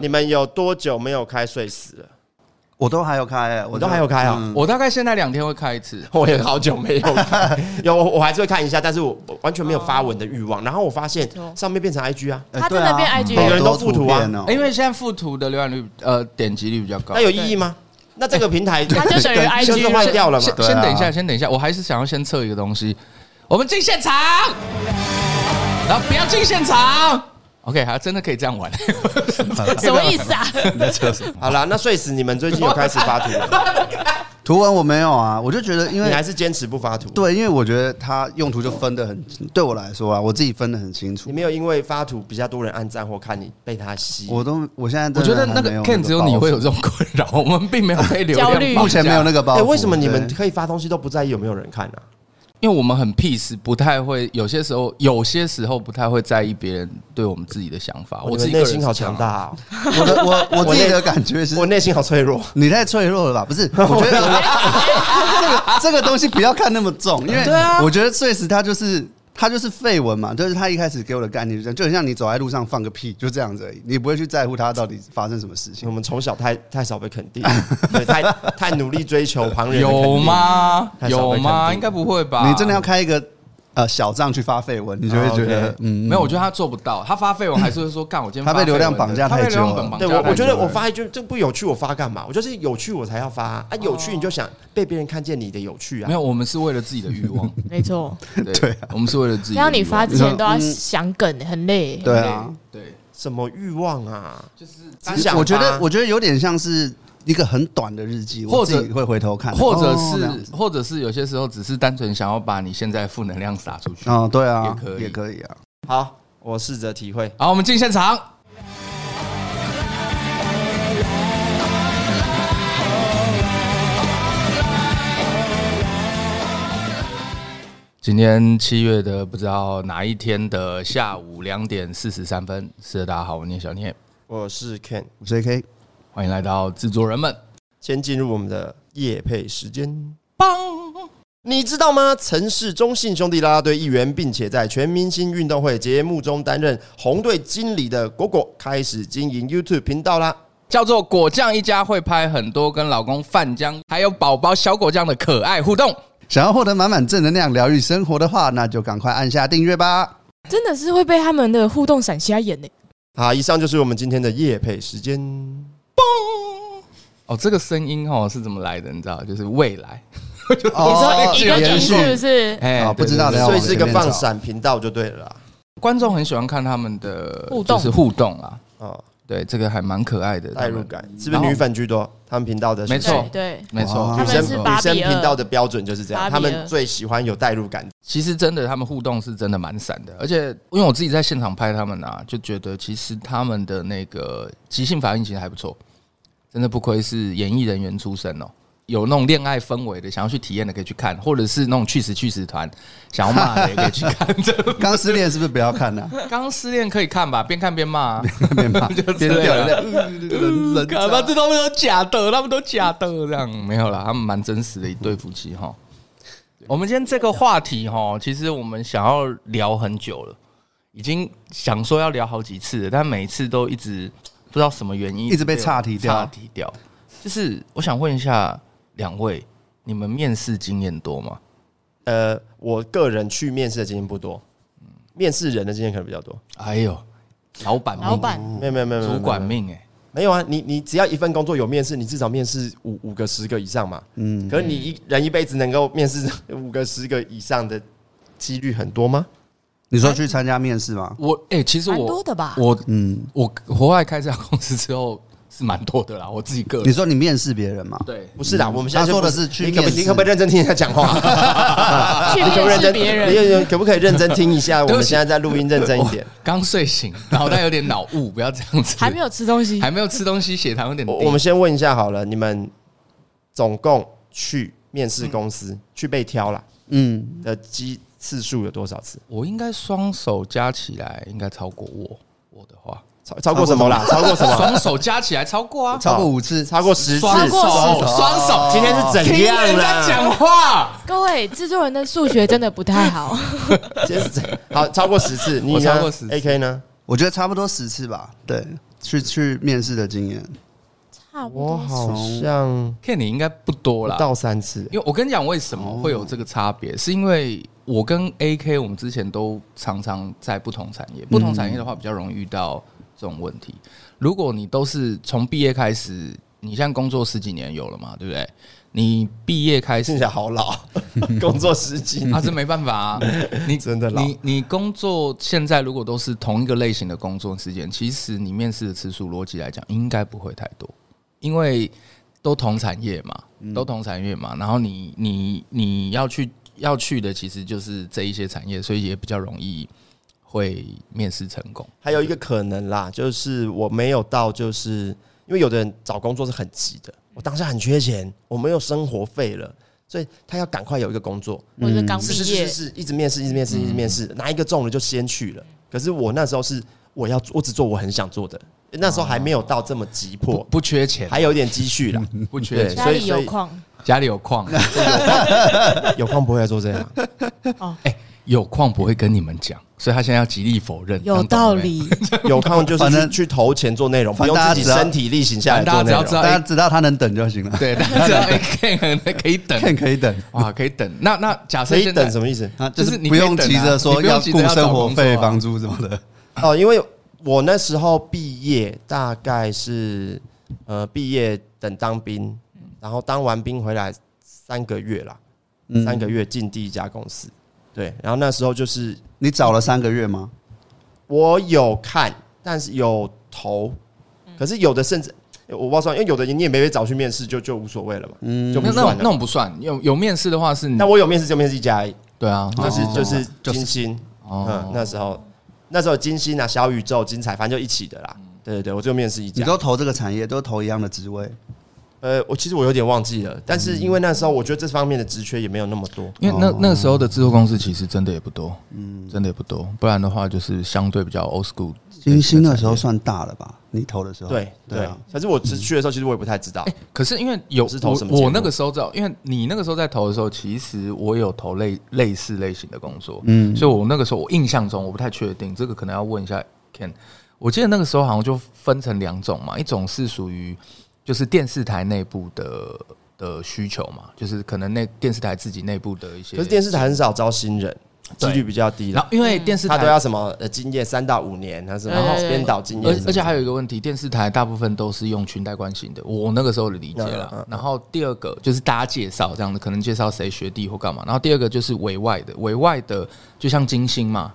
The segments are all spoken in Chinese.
你们有多久没有开睡死了？我都还有开，我都还有开啊！我大概现在两天会开一次，我也好久没有开，有我还是会看一下，但是我完全没有发文的欲望。然后我发现上面变成 IG 啊，它真的变 IG，每个人都附图啊，因为现在附图的浏览率呃点击率比较高，那有意义吗？那这个平台 它就等于 IG 就是坏掉了嘛？先等一下，先等一下，我还是想要先测一个东西，我们进现场，然后不要进现场。OK，还真的可以这样玩，什么意思啊？好啦，那睡死你们最近有开始发图了？图文我没有啊，我就觉得，因为你还是坚持不发图。对，因为我觉得它用途就分得很，对我来说啊，我自己分得很清楚。你没有因为发图比较多人按赞或看你被他吸？我都，我现在我觉得那个 Ken 只有你会有这种困扰，我们并没有被流量，目前没有那个包。哎，为什么你们可以发东西都不在意有没有人看呢？因为我们很 peace，不太会有些时候，有些时候不太会在意别人对我们自己的想法。我自己内心好强大哦！我的我我自己的 感觉是，我内心好脆弱。你太脆弱了吧？不是，我觉得 这个这个东西不要看那么重，因为我觉得碎石它就是。他就是废文嘛，就是他一开始给我的概念就这样，就很像你走在路上放个屁，就这样子而已，你不会去在乎他到底发生什么事情。我们从小太太少被肯定，对，太太努力追求旁人有吗？有吗？应该不会吧？你真的要开一个？呃，小账去发绯闻，你就会觉得，哦 okay、嗯，没有，我觉得他做不到。他发绯闻还是会说，干，我今天他被流量绑架太久了。对，我我觉得我发一句这不有趣，我发干嘛？我就是有趣我才要发啊！有趣你就想被别人看见你的有趣啊！没有，我们是为了自己的欲望，没错，对，我们是为了自己。然后你发之前都要想梗，很累。对啊，对，什么欲望啊？就是只想我觉得，我觉得有点像是。一个很短的日记，或者会回头看，或者是，或者是有些时候只是单纯想要把你现在负能量撒出去。哦，对啊，也可以，也可以啊。好，我试着体会。好，我们进现场。今天七月的不知道哪一天的下午两点四十三分。是的，大家好，我念小念，我是 Ken，我是 AK。欢迎来到制作人们，先进入我们的夜配时间。棒，你知道吗？曾是中信兄弟啦啦队一员，并且在全明星运动会节目中担任红队经理的果果，开始经营 YouTube 频道啦，叫做果酱一家，会拍很多跟老公范江还有宝宝小果酱的可爱互动。想要获得满满正能量、疗愈生活的话，那就赶快按下订阅吧。真的是会被他们的互动闪瞎眼呢。好，以上就是我们今天的夜配时间。嘣！哦，这个声音哦是怎么来的？你知道，就是未来。你说一个延续是不是？哎，不知道的，所以是一个放闪频道就对了啦。观众很喜欢看他们的互动，就是互动啊。哦，对，这个还蛮可爱的，代入感。是不是女粉居多？他们频道的没错，对，没错，女生女生频道的标准就是这样，他们最喜欢有代入感。其实真的，他们互动是真的蛮闪的，而且因为我自己在现场拍他们啊，就觉得其实他们的那个即兴反应其实还不错，真的不愧是演艺人员出身哦。有那种恋爱氛围的，想要去体验的可以去看，或者是那种去死去死团想要骂的也可以去看。刚失恋是不是不要看呢？刚失恋可以看吧，边看边骂，边骂就边掉泪。干嘛？这他们都假的，他们都假的，这样没有啦，他们蛮真实的一对夫妻哈。我们今天这个话题哈，其实我们想要聊很久了，已经想说要聊好几次了，但每一次都一直不知道什么原因，一直被岔题掉，岔题掉。就是我想问一下。两位，你们面试经验多吗？呃，我个人去面试的经验不多，面试人的经验可能比较多。哎呦，老板，老板，没有没有没有，主管命哎，没有啊，你你只要一份工作有面试，你至少面试五五个十个以上嘛。嗯，可是你一人一辈子能够面试五个十个以上的几率很多吗？你说去参加面试吗？我哎，其实我多的吧。我嗯，我国外开这家公司之后。是蛮多的啦。我自己个人，你说你面试别人吗？对，不是啦，我们现在他说的是去你可不面试你可不可以认真听他讲话？可不可以认真？面试别人，你可不可以认真听一下？我们现在在录音，认真一点。刚睡醒，脑袋有点脑雾，不要这样子。还没有吃东西，还没有吃东西，血糖有点低。我我们先问一下好了，你们总共去面试公司去被挑了嗯，的机次数有多少次？我应该双手加起来应该超过我我的话，超超过什么啦？超过什么？双手加起来超过啊，超过五次，超过十次。双手双手。今天是怎听样人家讲了？话，各位制作人的数学真的不太好，今天是怎好，超过十次。你我超呢过10次？AK 呢？我觉得差不多十次吧。对，去去面试的经验，差不多。我好像看你应该不多啦不。到三次。因为我跟你讲，为什么会有这个差别，是因为我跟 AK 我们之前都常常在不同产业，不同产业的话比较容易遇到这种问题。如果你都是从毕业开始，你现在工作十几年有了嘛，对不对？你毕业开始听起来好老，工作十几年啊，这没办法啊，你真的老你你工作现在如果都是同一个类型的工作时间，其实你面试的次数逻辑来讲应该不会太多，因为都同产业嘛，都同产业嘛，然后你你你要去要去的其实就是这一些产业，所以也比较容易会面试成功。还有一个可能啦，就是我没有到，就是因为有的人找工作是很急的，我当下很缺钱，我没有生活费了，所以他要赶快有一个工作。我是刚毕业，是是是，一直面试，一直面试，一直面试，哪一个中了就先去了。可是我那时候是我要我只做我很想做的，那时候还没有到这么急迫，不缺钱，还有一点积蓄啦。不缺钱，家里所以家里有矿，家里 有矿，有矿不会来做这样，哎，有矿不会跟你们讲，所以他现在要极力否认，有道理。有矿就是反正去去投钱做内容，不用反正自己身体力行下来做内容大家只要知。道他能等就行了。对，大家知道 AK 可以等看可以等哇，可以等。那那假设可以现在等什么意思？啊，就就是是不用急着说要付生活费、房租什么的。哦，因为我那时候毕业大概是呃毕业等当兵，然后当完兵回来三个月啦，嗯三个月进第一家公司，对，然后那时候就是你找了三个月吗？我有看，但是有投，可是有的甚至我不知道算，因为有的你也没被找去面试，就就无所谓了嘛，嗯那那种那就不算了。种不算，有有面试的话是你那我有面试就面试一家而已，对啊，但是哦就是就是金星，哦嗯，那时候那时候金星啊、小宇宙、精彩，反正就一起的啦。对对对，我就面试一家。你都投这个产业，都投一样的职位。呃，我其实我有点忘记了，但是因为那时候我觉得这方面的职缺也没有那么多。因为那那时候的制作公司其实真的也不多，嗯，真的也不多，不然的话就是相对比较 old school。金星那时候算大了吧？你投的时候，对对对啊，可是我只去的时候，其实我也不太知道。可是因为有是投什么我那个时候知道，因为你那个时候在投的时候，其实我有投类类似类型的工作，嗯，所以我那个时候我印象中我不太确定，这个可能要问一下 Ken。我记得那个时候好像就分成两种嘛，一种是属于就是电视台内部的的需求嘛，就是可能那电视台自己内部的一些。可是电视台很少招新人，几对率比较低啦。然后因为电视台他都要什么呃经验三到五年，还是对对对编导经验，而而且还有一个问题，电视台大部分都是用裙带关系的，我那个时候的理解了嗯。然后第二个就是大家介绍这样的，可能介绍谁学弟或干嘛。然后第二个就是委外的，委外的就像金星嘛。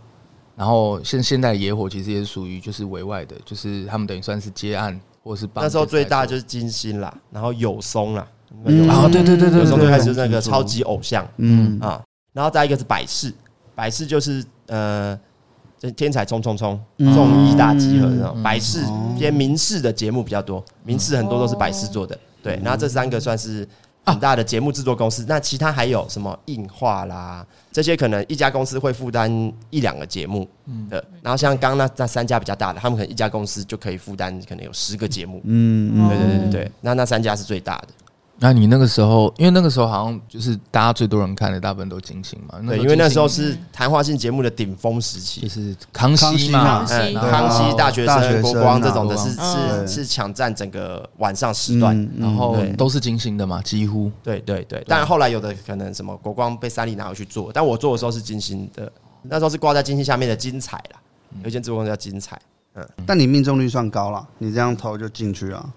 然后现现在野火其实也是属于就是委外的，就是他们等于算是接案或者是那时候最大就是金星啦，然后有松啦，嗯有做。哦，对对对对有松对对就开始就是那个超级偶像嗯啊，然后再一个是百事，百事就是呃。就天才冲冲冲嗯综艺大集合那种嗯百事偏民视的节目比较多，民视很多都是百事做的。对，然后这三个算是很大的节目制作公司。那其他还有什么映画啦，这些可能一家公司会负担一两个节目的。然后像刚刚那那三家比较大的，他们可能一家公司就可以负担可能有十个节目。嗯对对对对对，那那三家是最大的。那你那个时候，因为那个时候好像就是大家最多人看的，大部分都金星嘛。对，因为那时候是谈话性节目的顶峰时期就。是康熙康熙嘛康熙、大学生、国光这啊种的是嗯是是抢占整个晚上时段。嗯然后都是金星的嘛，几乎。对对对，当然后来有的可能什么国光被三立拿回去做，但我做的时候是金星的，那时候是挂在金星下面的精彩啦，有一间直播公司叫精彩，嗯但你命中率算高了，你这样投就进去了。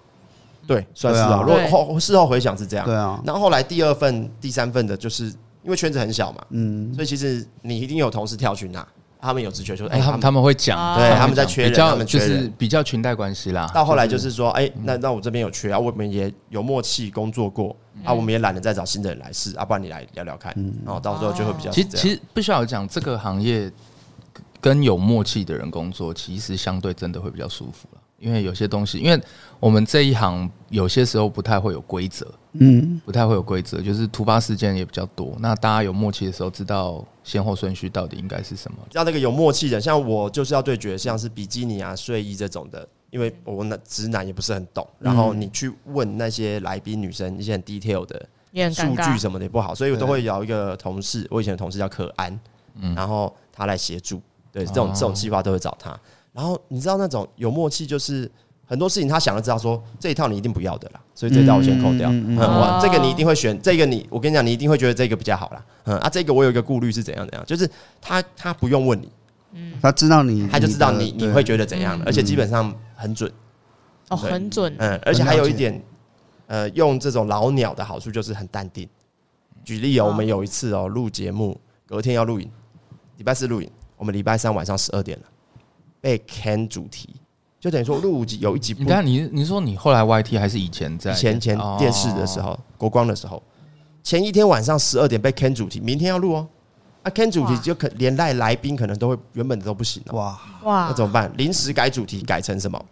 对，算是啊。啊如果后事后回想是这样，对啊，然后后来第二份、第三份的，就是因为圈子很小嘛，嗯，所以其实你一定有同事跳去拿，他们有直觉，就说哎，他们他们会讲，对，他们在缺人，他们就是比较裙带关系啦。到后来就是说，哎，那那我这边有缺啊，我们也有默契工作过啊，我们也懒得再找新的人来试啊，不然你来聊聊看，然后到时候就会比较。其实其实不需要讲，这个行业跟有默契的人工作，其实相对真的会比较舒服了。因为有些东西，因为我们这一行有些时候不太会有规则，嗯，不太会有规则，就是突发事件也比较多。那大家有默契的时候，知道先后顺序到底应该是什么？要那个有默契的，像我就是要对决，像是比基尼啊、睡衣这种的，因为我那直男也不是很懂。然后你去问那些来宾女生一些很 detail 的数据什么的也不好，所以我都会有一个同事，我以前的同事叫可安，嗯，然后他来协助，对，这种这种计划都会找他。然后你知道那种有默契，就是很多事情他想了知道说，这一套你一定不要的啦，所以这一套我先扣掉。嗯，我这个你一定会选，这个你我跟你讲，你一定会觉得这个比较好啦。嗯啊，这个我有一个顾虑是怎样怎样，就是他他不用问你，嗯，他知道你，他就知道你你会觉得怎样了，而且基本上很准。哦，很准。嗯，而且还有一点，呃，用这种老鸟的好处就是很淡定。举例哦，我们有一次哦录节目，隔天要录影，礼拜四录影，我们礼拜三晚上十二点了。被 can 主题，就等于说录五集有一集。你看，你你说你后来 YT 还是以前在前前电视的时候，国光的时候，前一天晚上十二点被 can 主题，明天要录哦。啊，can 主题就可连带来宾可能都会原本都不行了。哇哇，那怎么办？临时改主题改成什么？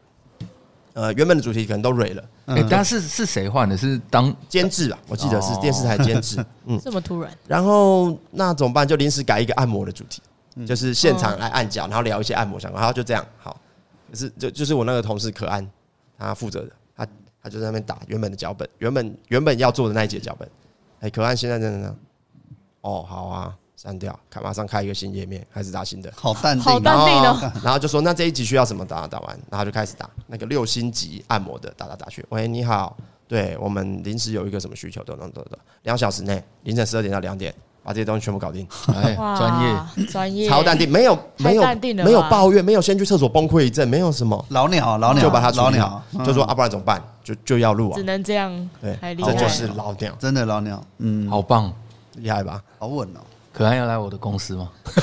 呃，原本的主题可能都蕊了。哎，但是是谁换的？是当监制啊？我记得是电视台监制。嗯，这么突然。然后那怎么办？就临时改一个按摩的主题。就是现场来按脚，然后聊一些按摩相关，然后就这样好。就是就就是我那个同事可安，他负责的，他他就在那边打原本的脚本，原本原本要做的那一节脚本。哎，可安现在在哪？哦，好啊，删掉，看马上开一个新页面，开始打新的。好淡定，好淡定哦。然后就说那这一集需要什么打打完，然后就开始打那个六星级按摩的，打打打去。喂，你好，对我们临时有一个什么需求，等等等等，两小时内凌晨十二点到两点。把这些东西全部搞定，哎，专业，专业，超淡定，没有，没有，没有抱怨，没有先去厕所崩溃一阵，没有什么。老鸟，老鸟就把它老鸟，就说啊，不然怎么办？就就要录啊，只能这样，对，这就是老鸟，真的老鸟，嗯，好棒，厉害吧？好稳哦。可安要来我的公司吗？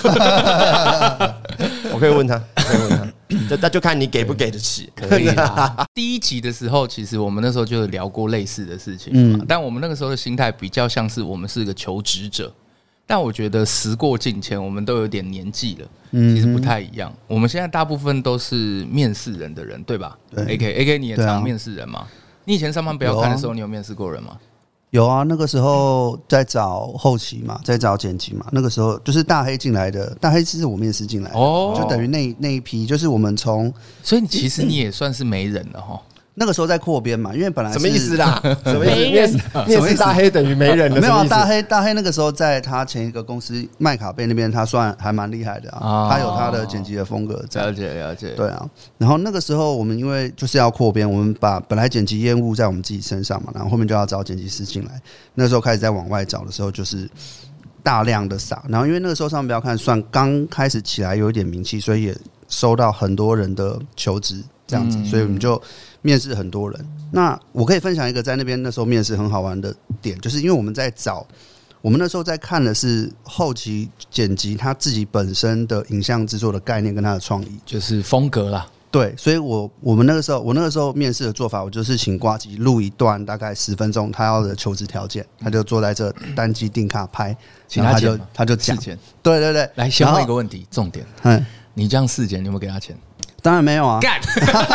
我可以问他，可以问他，就那就看你给不给得起。可以啊。第一集的时候，其实我们那时候就聊过类似的事情，嗯，但我们那个时候的心态比较像是我们是一个求职者。但我觉得时过境迁，我们都有点年纪了，其实不太一样。我们现在大部分都是面试人的人，对吧？对，AK AK，你也常面试人吗？你以前上班不要看的时候，你有面试过人吗？有啊，那个时候在找后期嘛，在找剪辑嘛。那个时候就是大黑进来的，大黑是我面试进来的，哦，就等于那那一批，就是我们从，所以其实你也算是媒人了哈。那个时候在扩编嘛，因为本来什么意思啦？什么意思？面试大黑等于没人了？没有啊，大黑大黑那个时候在他前一个公司麦卡贝那边，他算还蛮厉害的啊。他有他的剪辑的风格。了解了解。对啊，然后那个时候我们因为就是要扩编，我们把本来剪辑业务在我们自己身上嘛，然后后面就要找剪辑师进来。那时候开始在往外找的时候，就是大量的撒。然后因为那个时候上标看算刚开始起来有一点名气，所以也收到很多人的求职这样子，所以我们就。面试很多人，那我可以分享一个在那边那时候面试很好玩的点，就是因为我们在找，我们那时候在看的是后期剪辑他自己本身的影像制作的概念跟他的创意，就是风格啦。对，所以我我们那个时候我那个时候面试的做法，我就是请呱吉录一段大概十分钟他要的求职条件，他就坐在这单机定卡拍，请他就他就讲，对对对，来先问一个问题，重点，嗯，你这样试剪，你有没有给他钱？当然没有啊，干，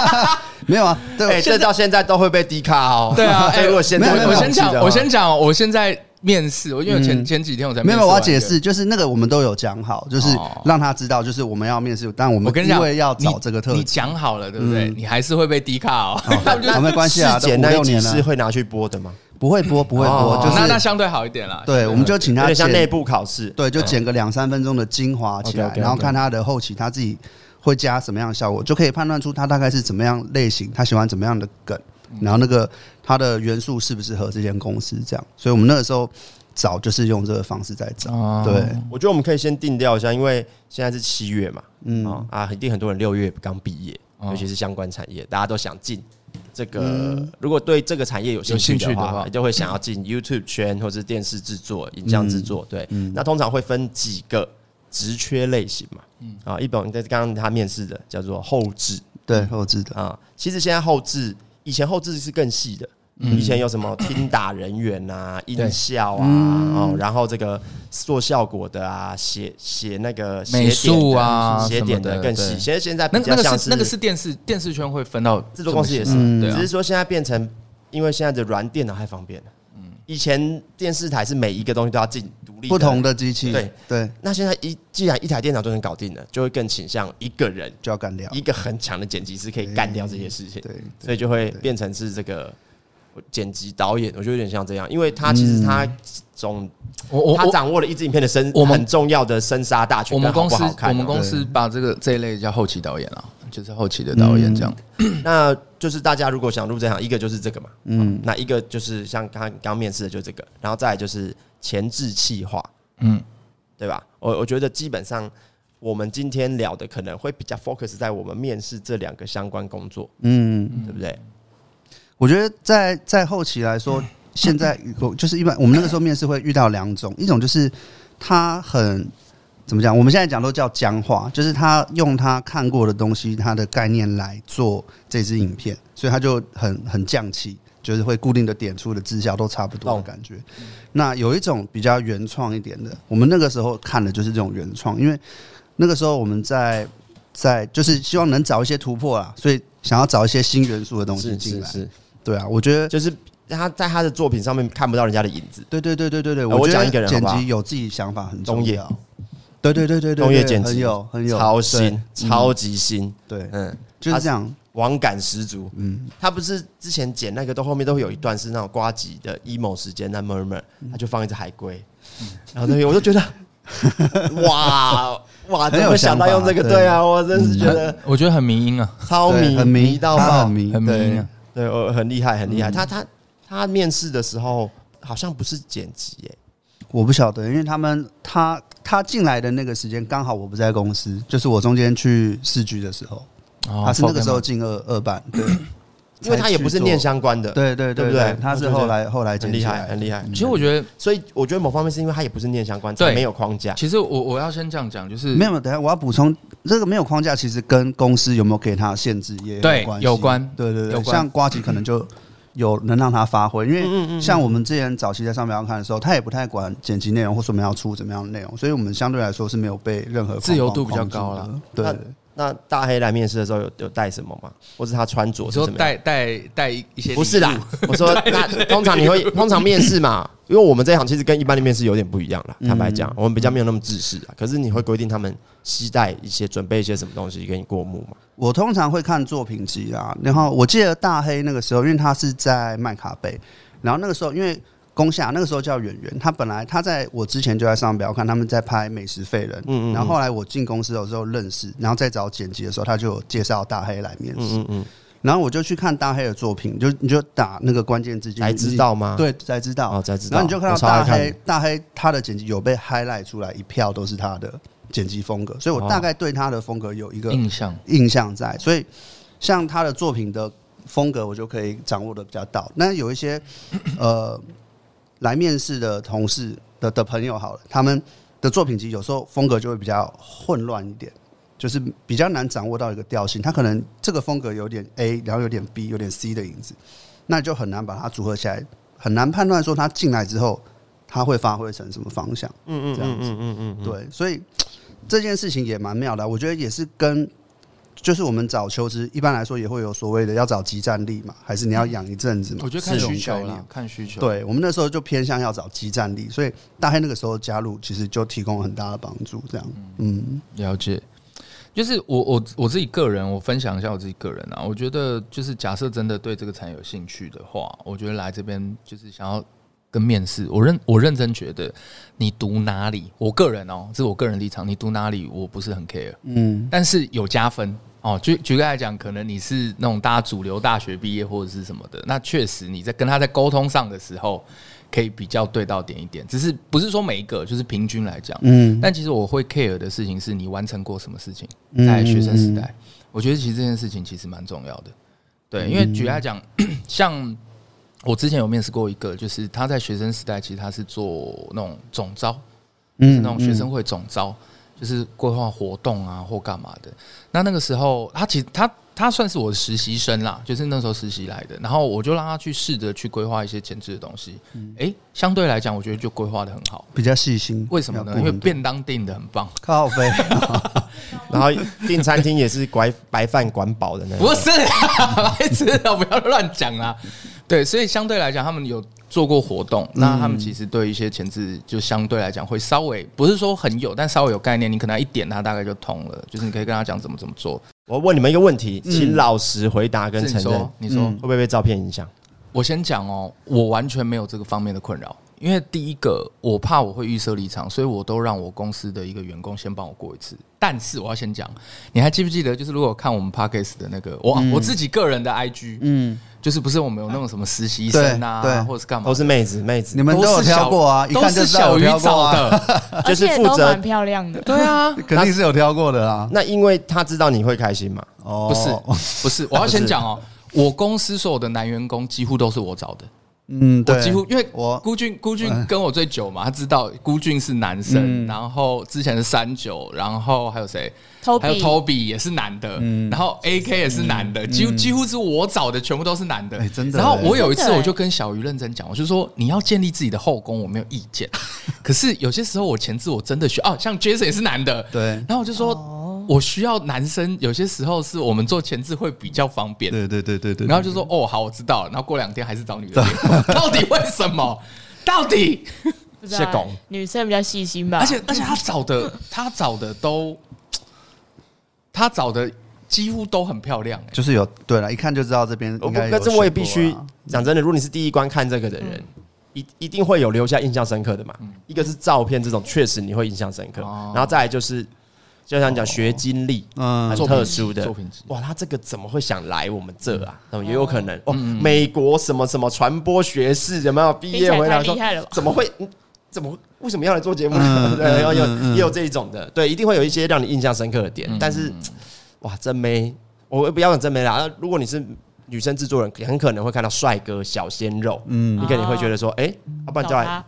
没有啊，对，这到现在都会被低卡哦。对啊，哎，我现在我先讲，我先讲，我现在面试，我因为前前几天我才没有，我要解释，就是那个我们都有讲好，就是让他知道，就是我们要面试，但我们因为要找这个特，你讲好了对不对？你还是会被低卡哦。那没关系啊，剪那一集是会拿去播的吗？不会播，不会播，就是那那相对好一点啦。对，我们就请他像内部考试，对，就剪个两三分钟的精华起来，然后看他的后期他自己。会加什么样的效果，就可以判断出他大概是怎么样类型，他喜欢怎么样的梗，然后那个他的元素适不适合这间公司这样。所以我们那个时候找就是用这个方式在找。对，我觉得我们可以先定调一下，因为现在是七月嘛，嗯啊，一定很多人六月刚毕业，尤其是相关产业，大家都想进这个。如果对这个产业有兴趣的话，就会想要进 YouTube 圈或者是电视制作、影像制作。对，那通常会分几个。职缺类型嘛，嗯。啊，一本在刚刚他面试的叫做后置，对后置的。啊，其实现在后置以前后置是更细的。以前有什么 听打人员啊、音效啊，哦，然后这个做效果的啊，写写那个美术啊，写点的更细。其实现在比较像是那个是电视电视圈会分到制作公司也是，只是说现在变成，因为现在的软电脑太方便了。嗯。以前电视台是每一个东西都要进不同的机器，对对。那现在一既然一台电脑都能搞定了，就会更倾向一个人就要干掉一个很强的剪辑师可以干掉这些事情，对，所以就会变成是这个。剪辑导演，我觉得有点像这样，因为他其实他总，我他掌握了一支影片的生，我们很重要的生杀大权。我们公司我们公司把这个这一类叫后期导演啊，就是后期的导演这样。那就是大家如果想入这行，一个就是这个嘛，嗯，那一个就是像刚刚刚面试的就这个，然后再来就是前置气化，嗯，对吧？我我觉得基本上我们今天聊的可能会比较 focus 在我们面试这两个相关工作，嗯，对不对？我觉得在在后期来说，现在 就是一般我们那个时候面试会遇到两种，一种就是他很怎么讲，我们现在讲都叫僵化，就是他用他看过的东西、他的概念来做这支影片，所以他就很很降气，就是会固定的点出的字效都差不多的感觉。那有一种比较原创一点的，我们那个时候看的就是这种原创，因为那个时候我们在在就是希望能找一些突破啊，所以想要找一些新元素的东西进来。是是是对啊，我觉得就是他在他的作品上面看不到人家的影子。对对对对对对，我讲一个人剪辑有自己想法很重要。对对对对对，东野剪辑很有很有超新，超级新。对，嗯，就是这样，网感十足。嗯，他不是之前剪那个都后面都会有一段是那种瓜吉的 emo 时间那 murmur，他就放一只海龟，然后那边我就觉得，哇 哇，怎么想到用这个？对啊，我真是觉得，我觉得很迷音啊，超迷，很迷到爆，很迷，很迷啊。对，我很厉害，很厉害。他他他面试的时候好像不是剪辑耶，我不晓得，因为他们他他进来的那个时间刚好我不在公司，就是我中间去市局的时候，他是那个时候进二二班，对，因为他也不是念相关的，对对对不对？他是后来后来很厉害，很厉害。其实我觉得，所以我觉得某方面是因为他也不是念相关，对，没有框架。其实我我要先这样讲，就是没有，等下我要补充。这个没有框架，其实跟公司有没有给他限制也有关系。有关，对对对，像瓜吉可能就有能让他发挥，因为像我们之前早期在上面要看的时候，他也不太管剪辑内容或说我们要出怎么样的内容，所以我们相对来说是没有被任何自由度比较高了。对。那大黑来面试的时候有有带什么吗？或是他穿着？说带带带一些？不是啦，我说 那通常你会通常面试嘛？因为我们这一行其实跟一般的面试有点不一样啦。坦白讲，我们比较没有那么自私啊。可是你会规定他们携带一些准备一些什么东西给你过目吗？我通常会看作品集啊。然后我记得大黑那个时候，因为他是在麦卡贝，然后那个时候因为。攻下那个时候叫圆圆，他本来他在我之前就在上表看他们在拍《美食废人》，嗯嗯，然后后来我进公司的时候认识，然后再找剪辑的时候，他就有介绍大黑来面试，嗯嗯，然后我就去看大黑的作品，就你就打那个关键字，才知道吗？对，才知道哦，才知道。然后你就看到大黑，大黑他的剪辑有被 highlight 出来，一票都是他的剪辑风格，所以我大概对他的风格有一个印象印象在，所以像他的作品的风格，我就可以掌握的比较到。那有一些呃。来面试的同事的的朋友好了，他们的作品集有时候风格就会比较混乱一点，就是比较难掌握到一个调性。他可能这个风格有点 A，然后有点 B，有点 C 的影子，那就很难把它组合起来，很难判断说他进来之后他会发挥成什么方向。嗯嗯，这样子，嗯嗯嗯，对，所以这件事情也蛮妙的，我觉得也是跟。就是我们找求职，一般来说也会有所谓的要找集战力嘛，还是你要养一阵子嘛？我觉得看需求了，看需求。对，我们那时候就偏向要找集战力，所以大黑那个时候加入，其实就提供很大的帮助。这样，嗯，了解。就是我我我自己个人，我分享一下我自己个人啊，我觉得就是假设真的对这个产业有兴趣的话，我觉得来这边就是想要跟面试，我认我认真觉得你读哪里，我个人哦，这是我个人立场，你读哪里我不是很 care，嗯，但是有加分。哦，举举个来讲，可能你是那种大家主流大学毕业或者是什么的，那确实你在跟他在沟通上的时候，可以比较对到点一点。只是不是说每一个，就是平均来讲，嗯。但其实我会 care 的事情是你完成过什么事情，在学生时代，我觉得其实这件事情其实蛮重要的。对，因为举个来讲，像我之前有面试过一个，就是他在学生时代其实他是做那种总招，嗯，那种学生会总招。就是规划活动啊或干嘛的。那那个时候，他其实他他算是我的实习生啦，就是那时候实习来的。然后我就让他去试着去规划一些前置的东西。嗯，哎，相对来讲，我觉得就规划的很好，比较细心。为什么呢？因为便当订的很棒，靠北。然后订餐厅也是管白饭管饱的那种。不是，白痴啊！不要乱讲啦。对，所以相对来讲，他们有做过活动，那他们其实对一些前置就相对来讲会稍微不是说很有，但稍微有概念。你可能一点，他大概就通了。就是你可以跟他讲怎么怎么做。我问你们一个问题，请老实回答跟承认。你说会不会被照片影响？我先讲哦，我完全没有这个方面的困扰。因为第一个，我怕我会预设立场，所以我都让我公司的一个员工先帮我过一次。但是我要先讲，你还记不记得？就是如果看我们 Podcast 的那个，我、嗯、我自己个人的 IG，嗯，就是不是我们有那种什么实习生啊，对，或者是干嘛，都是妹子，妹子，你们都有挑过啊，一看就知道有挑过的，就是负责蛮漂亮的，对啊，肯定是有挑过的啊。那因为他知道你会开心嘛？哦，不是，不是，我要先讲哦，我公司所有的男员工几乎都是我找的。嗯，对，几乎因为我孤俊孤俊跟我最久嘛，他知道孤俊是男生，然后之前是三九，然后还有谁？还有 Toby 也是男的，然后 AK 也是男的，几乎几乎是我找的，全部都是男的。真的。然后我有一次我就跟小鱼认真讲，我就说你要建立自己的后宫，我没有意见。可是有些时候我前置我真的需要，哦，像 Jason 也是男的，对。然后我就说。我需要男生，有些时候是我们做前置会比较方便。对对对对对。然后就说哦，好，我知道了。然后过两天还是找女的，到底为什么？到底？谢公，女生比较细心吧。而且而且他找的他找的都，他找的几乎都很漂亮。就是有对了，一看就知道这边。但是我也必须讲真的，如果你是第一关看这个的人，一一定会有留下印象深刻的嘛。一个是照片这种，确实你会印象深刻。然后再来就是。就像讲学经历，嗯，很特殊的，哇，他这个怎么会想来我们这啊？也有可能哦，美国什么什么传播学士有没有毕业回来说，怎么会？怎么为什么要来做节目呢？对，有有也有这一种的，对，一定会有一些让你印象深刻的点。但是，哇，真没，我不要讲真没啦。如果你是。女生制作人很可能会看到帅哥小鲜肉，嗯，你肯定会觉得说，哎，要不然叫来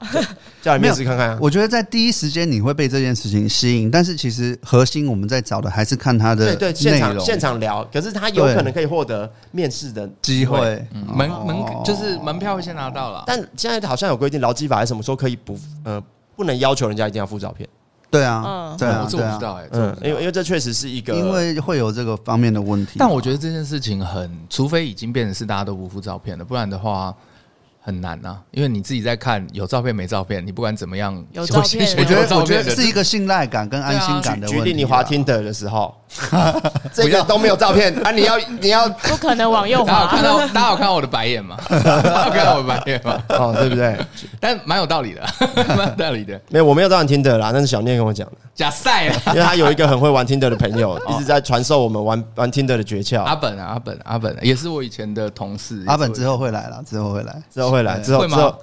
叫来面试看看啊。我觉得在第一时间你会被这件事情吸引，但是其实核心我们在找的还是看他的对对现场现场聊，可是他有可能可以获得面试的机会，门门就是门票会先拿到了。但现在好像有规定，劳基法还是什么时候可以不呃不能要求人家一定要附照片。对啊，对啊，我这我不知道哎，嗯，因为因为这确实是一个，因为会有这个方面的问题。但我觉得这件事情很，除非已经变成是大家都不附照片了，不然的话。很难呐，因为你自己在看有照片没照片，你不管怎么样，有照片，我觉得我觉得是一个信赖感跟安心感的问题。举例你滑 Tinder 的时候，这个都没有照片 啊，你要你要不可能往右滑。看到大家有看到我的白眼吗？大家有看到我的白眼吗？哦，对不对？但蛮有道理的，蛮有道理的。没有，我没有照 Tinder 啦，那是小念跟我讲的。假赛啊，因为他有一个很会玩 Tinder 的朋友，一直在传授我们玩玩 Tinder 的诀窍。阿本啊，阿本，阿本也是我以前的同事。阿本之后会来了，之后会来，之后会来，之后之后。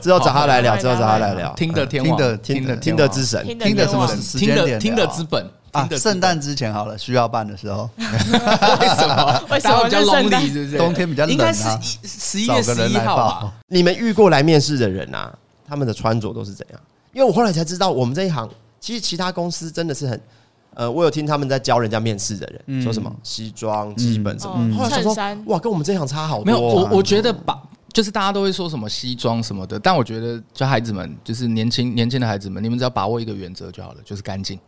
之后找他来聊，之后找他来聊。听的天王，听的听的听的之神，听的什么时间点？听的资本啊！圣诞之前好了，需要办的时候。为什么？为什么比较 lonely？是不是？冬天比较冷，应该是十一月十一号吧？你们遇过来面试的人啊？他们的穿着都是怎样？因为我后来才知道，我们这一行其实其他公司真的是很呃，我有听他们在教人家面试的人说什么西装基本什么，后来想说哇，跟我们这一行差好多。没有，我我觉得把。就是大家都会说什么西装什么的，但我觉得，就孩子们，就是年轻年轻的孩子们，你们只要把握一个原则就好了，就是干净，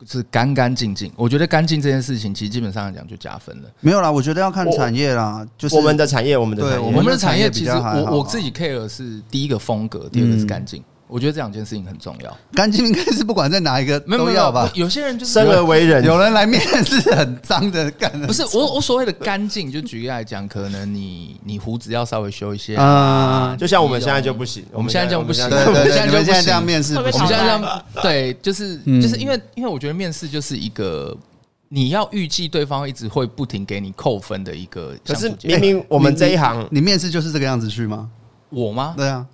就是干干净净。我觉得干净这件事情，其实基本上来讲就加分了。没有啦，我觉得要看产业啦，就是我们的产业，我们的产业，我们的产业其实我我自己 care 是第一个风格，第二个是干净。我觉得这两件事情很重要，干净应该是不管在哪一个都要吧。有些人就是生而为人，有人来面试很脏的干，不是我我所谓的干净，就举例来讲，可能你你胡子要稍微修一些啊，就像我们现在就不行，我们现在就不行，对对对，现在这样面试，我们现在这样对，就是就是因为因为我觉得面试就是一个你要预计对方一直会不停给你扣分的一个，可是明明我们这一行，你面试就是这个样子去吗？我吗？对啊。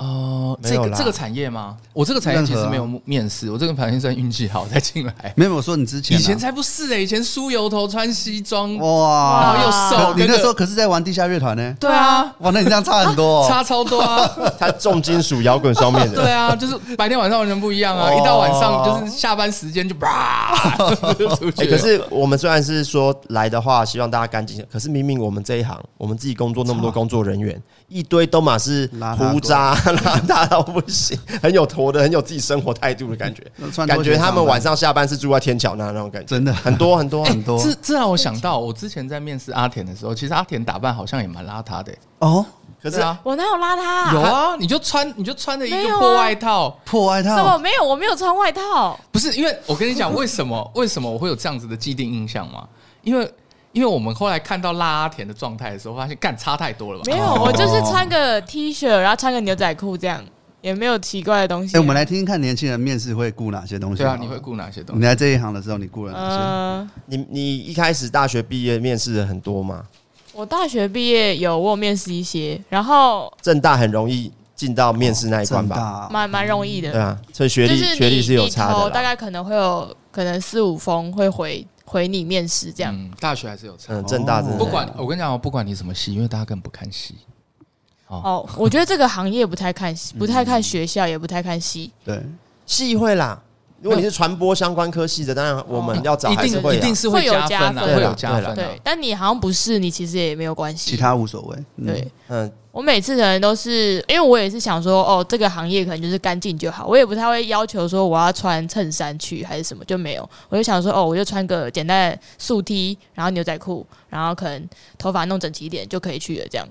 哦，这个这个产业吗？我这个产业其实没有面试，我这个反正算运气好才进来。没有，我说你之前以前才不是哎，以前梳油头穿西装哇，然后又瘦。你那时候可是在玩地下乐团呢？对啊，哇，那你这样差很多，差超多啊！他重金属摇滚双面的，对啊，就是白天晚上完全不一样啊！一到晚上就是下班时间就啪。可是我们虽然是说来的话，希望大家干净，可是明明我们这一行，我们自己工作那么多工作人员，一堆都嘛是胡渣。邋遢到不行，很有头的，很有自己生活态度的感觉，感觉他们晚上下班是住在天桥那那种感觉，真的很多很多很多。这这让我想到，我之前在面试阿田的时候，其实阿田打扮好像也蛮邋遢的哦。可是啊，我哪有邋遢？有啊，你就穿你就穿着一个破外套，破外套。什么没有？我没有穿外套。不是，因为我跟你讲，为什么为什么我会有这样子的既定印象吗？因为。因为我们后来看到拉阿田的状态的时候，发现干差太多了吧？没有，我就是穿个 T 恤，然后穿个牛仔裤，这样也没有奇怪的东西。哎，我们来听听看，年轻人面试会顾哪些东西？对啊，你会顾哪些东西？你来这一行的时候，你顾了哪些？你你一开始大学毕业面试的很多吗？我大学毕业有我有面试一些，然后正大很容易进到面试那一关吧？蛮蛮容易的。对啊，所以学历学历是有差的，大概可能会有可能四五封会回。回你面试这样，嗯，大学还是有差。嗯，正大不管我跟你讲，不管你什么系，因为大家根本不看系。哦，我觉得这个行业不太看系，不太看学校，也不太看系。对，系会啦。如果你是传播相关科系的，当然我们要找还是会，一定是会有加分，会有加分。对，但你好像不是，你其实也没有关系，其他无所谓。对，嗯。我每次可能都是，因为我也是想说，哦，这个行业可能就是干净就好，我也不太会要求说我要穿衬衫去还是什么，就没有。我就想说，哦，我就穿个简单的素 T，然后牛仔裤，然后可能头发弄整齐一点就可以去了，这样。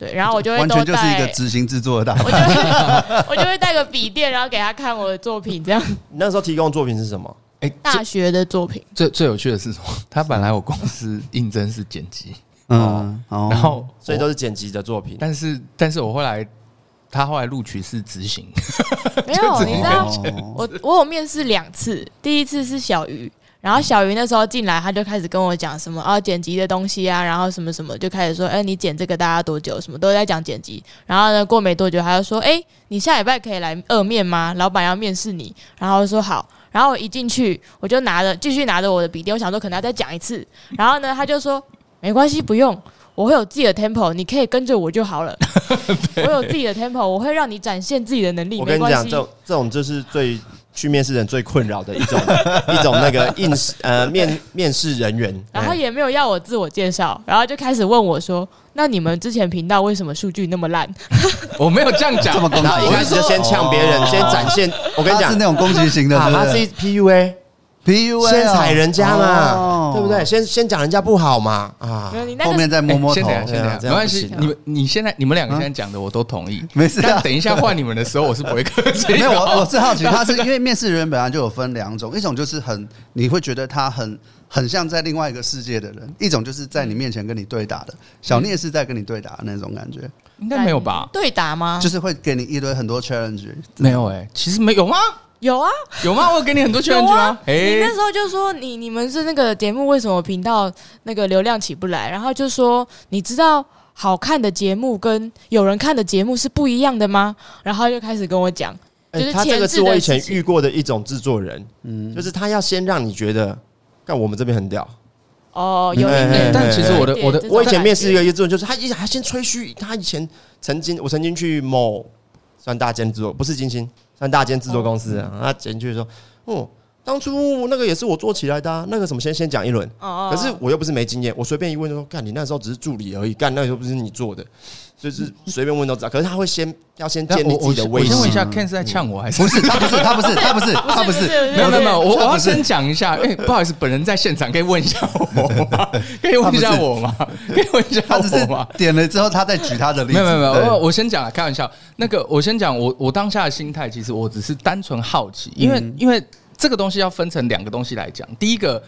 对，然后我就会完全就是一个执行制作的大我就会 我就会带个笔电，然后给他看我的作品，这样。你那时候提供的作品是什么？哎，大学的作品。最最有趣的是什么？他本来我公司应征是剪辑。嗯，然后所以都是剪辑的作品，但是但是我后来他后来录取是执行，没有，你知道我我有面试两次，第一次是小鱼，然后小云那时候进来他就开始跟我讲什么啊剪辑的东西啊，然后什么什么就开始说，哎，你剪这个大家多久？什么都在讲剪辑，然后呢过没多久他就说，哎，你下礼拜可以来二面吗？老板要面试你，然后说好，然后我一进去我就拿着继续拿着我的笔电，我想说可能要再讲一次，然后呢他就说。没关系，不用，我会有自己的 tempo，你可以跟着我就好了。我有自己的 tempo，我会让你展现自己的能力。我跟你讲，这这种就是最去面试人最困扰的一种 一种那个应试呃面面试人员。然后也没有要我自我介绍，然后就开始问我说：“那你们之前频道为什么数据那么烂？” 我没有这样讲，这 么然后一开始就先呛别人，先展现。我跟你讲，是那种攻击型的，他是 PUA。先踩人家嘛，对不对？先先讲人家不好嘛，啊，后面再摸摸头，先这样，没关系。你们你现在你们两个现在讲的我都同意，没事。但等一下换你们的时候，我是不会客气。没有，我我是好奇，他是因为面试人员本来就有分两种，一种就是很你会觉得他很很像在另外一个世界的人，一种就是在你面前跟你对打的小聂是在跟你对打的那种感觉，应该没有吧？对打吗？就是会给你一堆很多 challenge，没有哎，其实没有吗？有啊，有吗？我有给你很多 challenge 吗？你那时候就说你你们是那个节目，为什么频道那个流量起不来？然后就说你知道好看的节目跟有人看的节目是不一样的吗？然后就开始跟我讲，就是他这个是我以前遇过的一种制作人，嗯，就是他要先让你觉得，看我们这边很屌哦，有一点，但其实我的我的我以前面试一个制作人，就是他一还先吹嘘他以前曾经我曾经去某算大间制作，不是金星。三大间制作公司啊，他剪去说，哦，当初那个也是我做起来的，啊那个什么先先讲一轮，可是我又不是没经验，我随便一问就说，干你那时候只是助理而已，干那又不是你做的，就是随便问都知道。可是他会先要先建立自己的威信。我先问一下，Ken 是在呛我还是？不是，他不是，他不是，他不是，他不是，没有没有没有，我我要先讲一下，哎，不好意思，本人在现场，可以问一下我吗？可以问一下我吗？可以问一下我吗？点了之后，他再举他的例子。没有没有没有，我先讲，开玩笑。那个，我先讲，我我当下的心态，其实我只是单纯好奇，因为因为这个东西要分成两个东西来讲。第一个。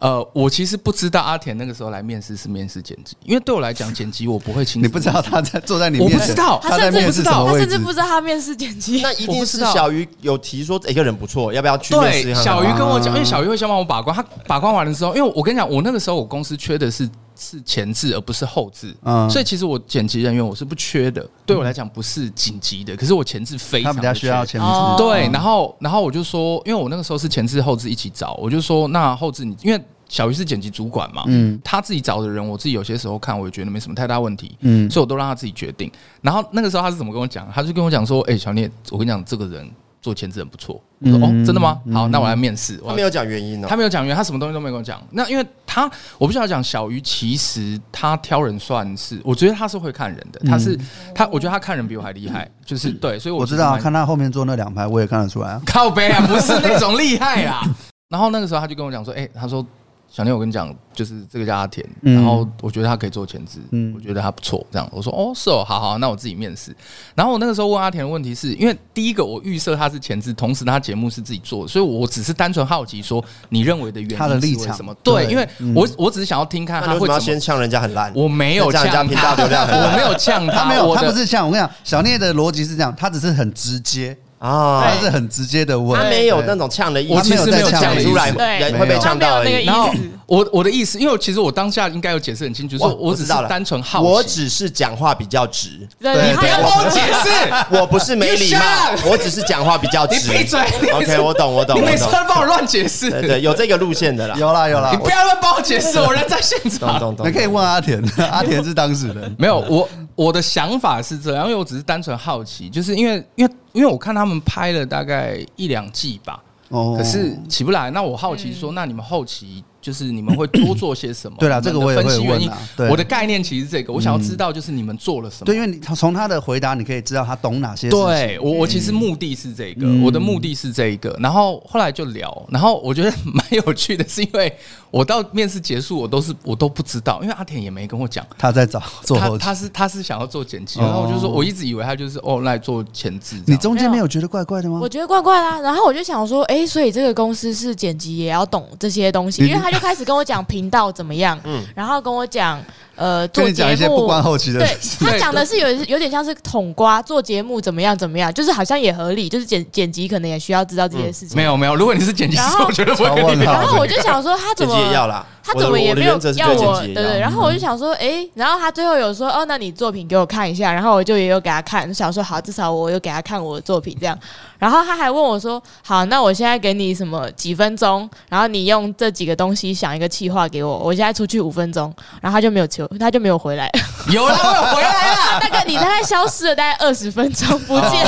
呃，我其实不知道阿田那个时候来面试是面试剪辑，因为对我来讲剪辑我不会清楚。你不知道他在坐在你面前，我不知道他在面试什么位置，他甚至不知道他面试剪辑。那一定是小鱼有提说一个人不错，要不要去面试？对，小鱼跟我讲，因为小鱼会先帮我把关，他把关完的时候，因为我跟你讲，我那个时候我公司缺的是是前置而不是后置，嗯所以其实我剪辑人员我是不缺的，对我来讲不是紧急的，可是我前置非常他比较需要前。置，对，然后然后我就说，因为我那个时候是前置后置一起找，我就说那后置你因为小鱼是剪辑主管嘛，嗯他自己找的人，我自己有些时候看我也觉得没什么太大问题，嗯，所以我都让他自己决定。然后那个时候他是怎么跟我讲？他就跟我讲说：“哎、小聂，我跟你讲，这个人做前置很不错。”我说：“哦，真的吗？好，那我来面试。”他没有讲原因哦他。没有讲原因，他什么东西都没跟我讲。那因为他，我不需要讲小鱼，其实他挑人算是，我觉得他是会看人的。他是他，我觉得他看人比我还厉害，就是对，所以我知道，啊看他后面坐那两排，我也看得出来啊。靠背啊，不是那种厉害啊。然后那个时候他就跟我讲说：“哎、他说。”小聂，我跟你讲，就是这个叫阿田，嗯然后我觉得他可以做前置，嗯我觉得他不错。这样，我说哦，是哦，好好，那我自己面试。然后我那个时候问阿田的问题是，因为第一个我预设他是前置，同时他节目是自己做的，所以我只是单纯好奇说，你认为的原因他的立场是什么？对，因为嗯我我只是想要听看他会怎么。先呛人家很烂？我没有呛他频道流量，我没有呛他，他没有，他不是呛我跟你讲，小聂的逻辑是这样，他只是很直接，啊他，是很直接的问，他没有那种呛的意思，我其实没有讲出来对人会被呛到而已。然后思。我我的意思，因为其实我当下应该有解释很清楚，说我只是知道了单纯好奇，我只是讲话比较直，对，你不要帮我解释。我不是没礼貌 我只是讲话比较直。你闭嘴 OK，我懂，我懂，你。每次都帮我乱解释，对对，有这个路线的啦。有啦有啦你，不要乱帮我解释，我人在现懂场。懂懂。你可以问阿田，阿田是当事人。没有，我我的想法是这样，因为我只是单纯好奇，就是因为因为因为我看他们拍了大概一两季吧，哦可是起不来。那我好奇说，那你们后期就是你们会多做些什么？对啦这个我也会分析原因问啊对我的概念其实是这个，我想要知道就是你们做了什么。对，因为你从他的回答，你可以知道他懂哪些事情。对我，我其实目的是这个，嗯我的目的是这一个。然后后来就聊，然后我觉得蛮有趣的，是因为我到面试结束，我都是我都不知道，因为阿田也没跟我讲，他在找做他他是他是想要做剪辑，哦然后我就说我一直以为他就是哦来做前置，你中间没有觉得怪怪的吗我？觉得怪怪啦、然后我就想说，哎、所以这个公司是剪辑也要懂这些东西，因为他就开始跟我讲频道怎么样，嗯。然后跟我讲呃做跟你讲一些节目不关后期的对。他讲的是有有点像是统瓜做节目怎么样怎么样，就是好像也合理，就是剪剪辑可能也需要知道这些事情。没有没有，如果你是剪辑师，我觉得我跟你超问然后我就想说他怎么也要啦，他我的我的怎么也没有要我，对对。然后我就想说，哎，然后他最后有说，哦，那你作品给我看一下。然后我就也有给他看，想说好，至少我有给他看我的作品这样。然后他还问我说，好，那我现在给你什么几分钟，然后你用这几个东西想一个气话给我。我现在出去五分钟，然后他就没有求，他就没有回来。有了，我有回来了。大概你大概消失了大概二十分钟不见。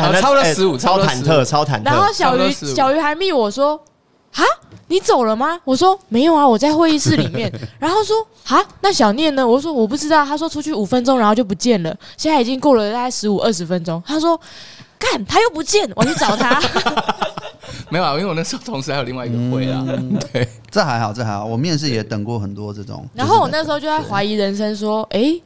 好 超了十五超忐忑，超了15超忐忑。然后小鱼差不多15小鱼还密我说：“啊，你走了吗？”我说：“没有啊，我在会议室里面。”然后说：“啊，那小念呢？”我说：“我不知道。”他说：“出去五分钟，然后就不见了。现在已经过了大概十五二十分钟。”他说：“干，他又不见，我去找他。没有啊，因为我那时候同时还有另外一个会啊，对。这还好，这还好。我面试也等过很多这种。”然后我那时候就在怀疑人生，说：“诶，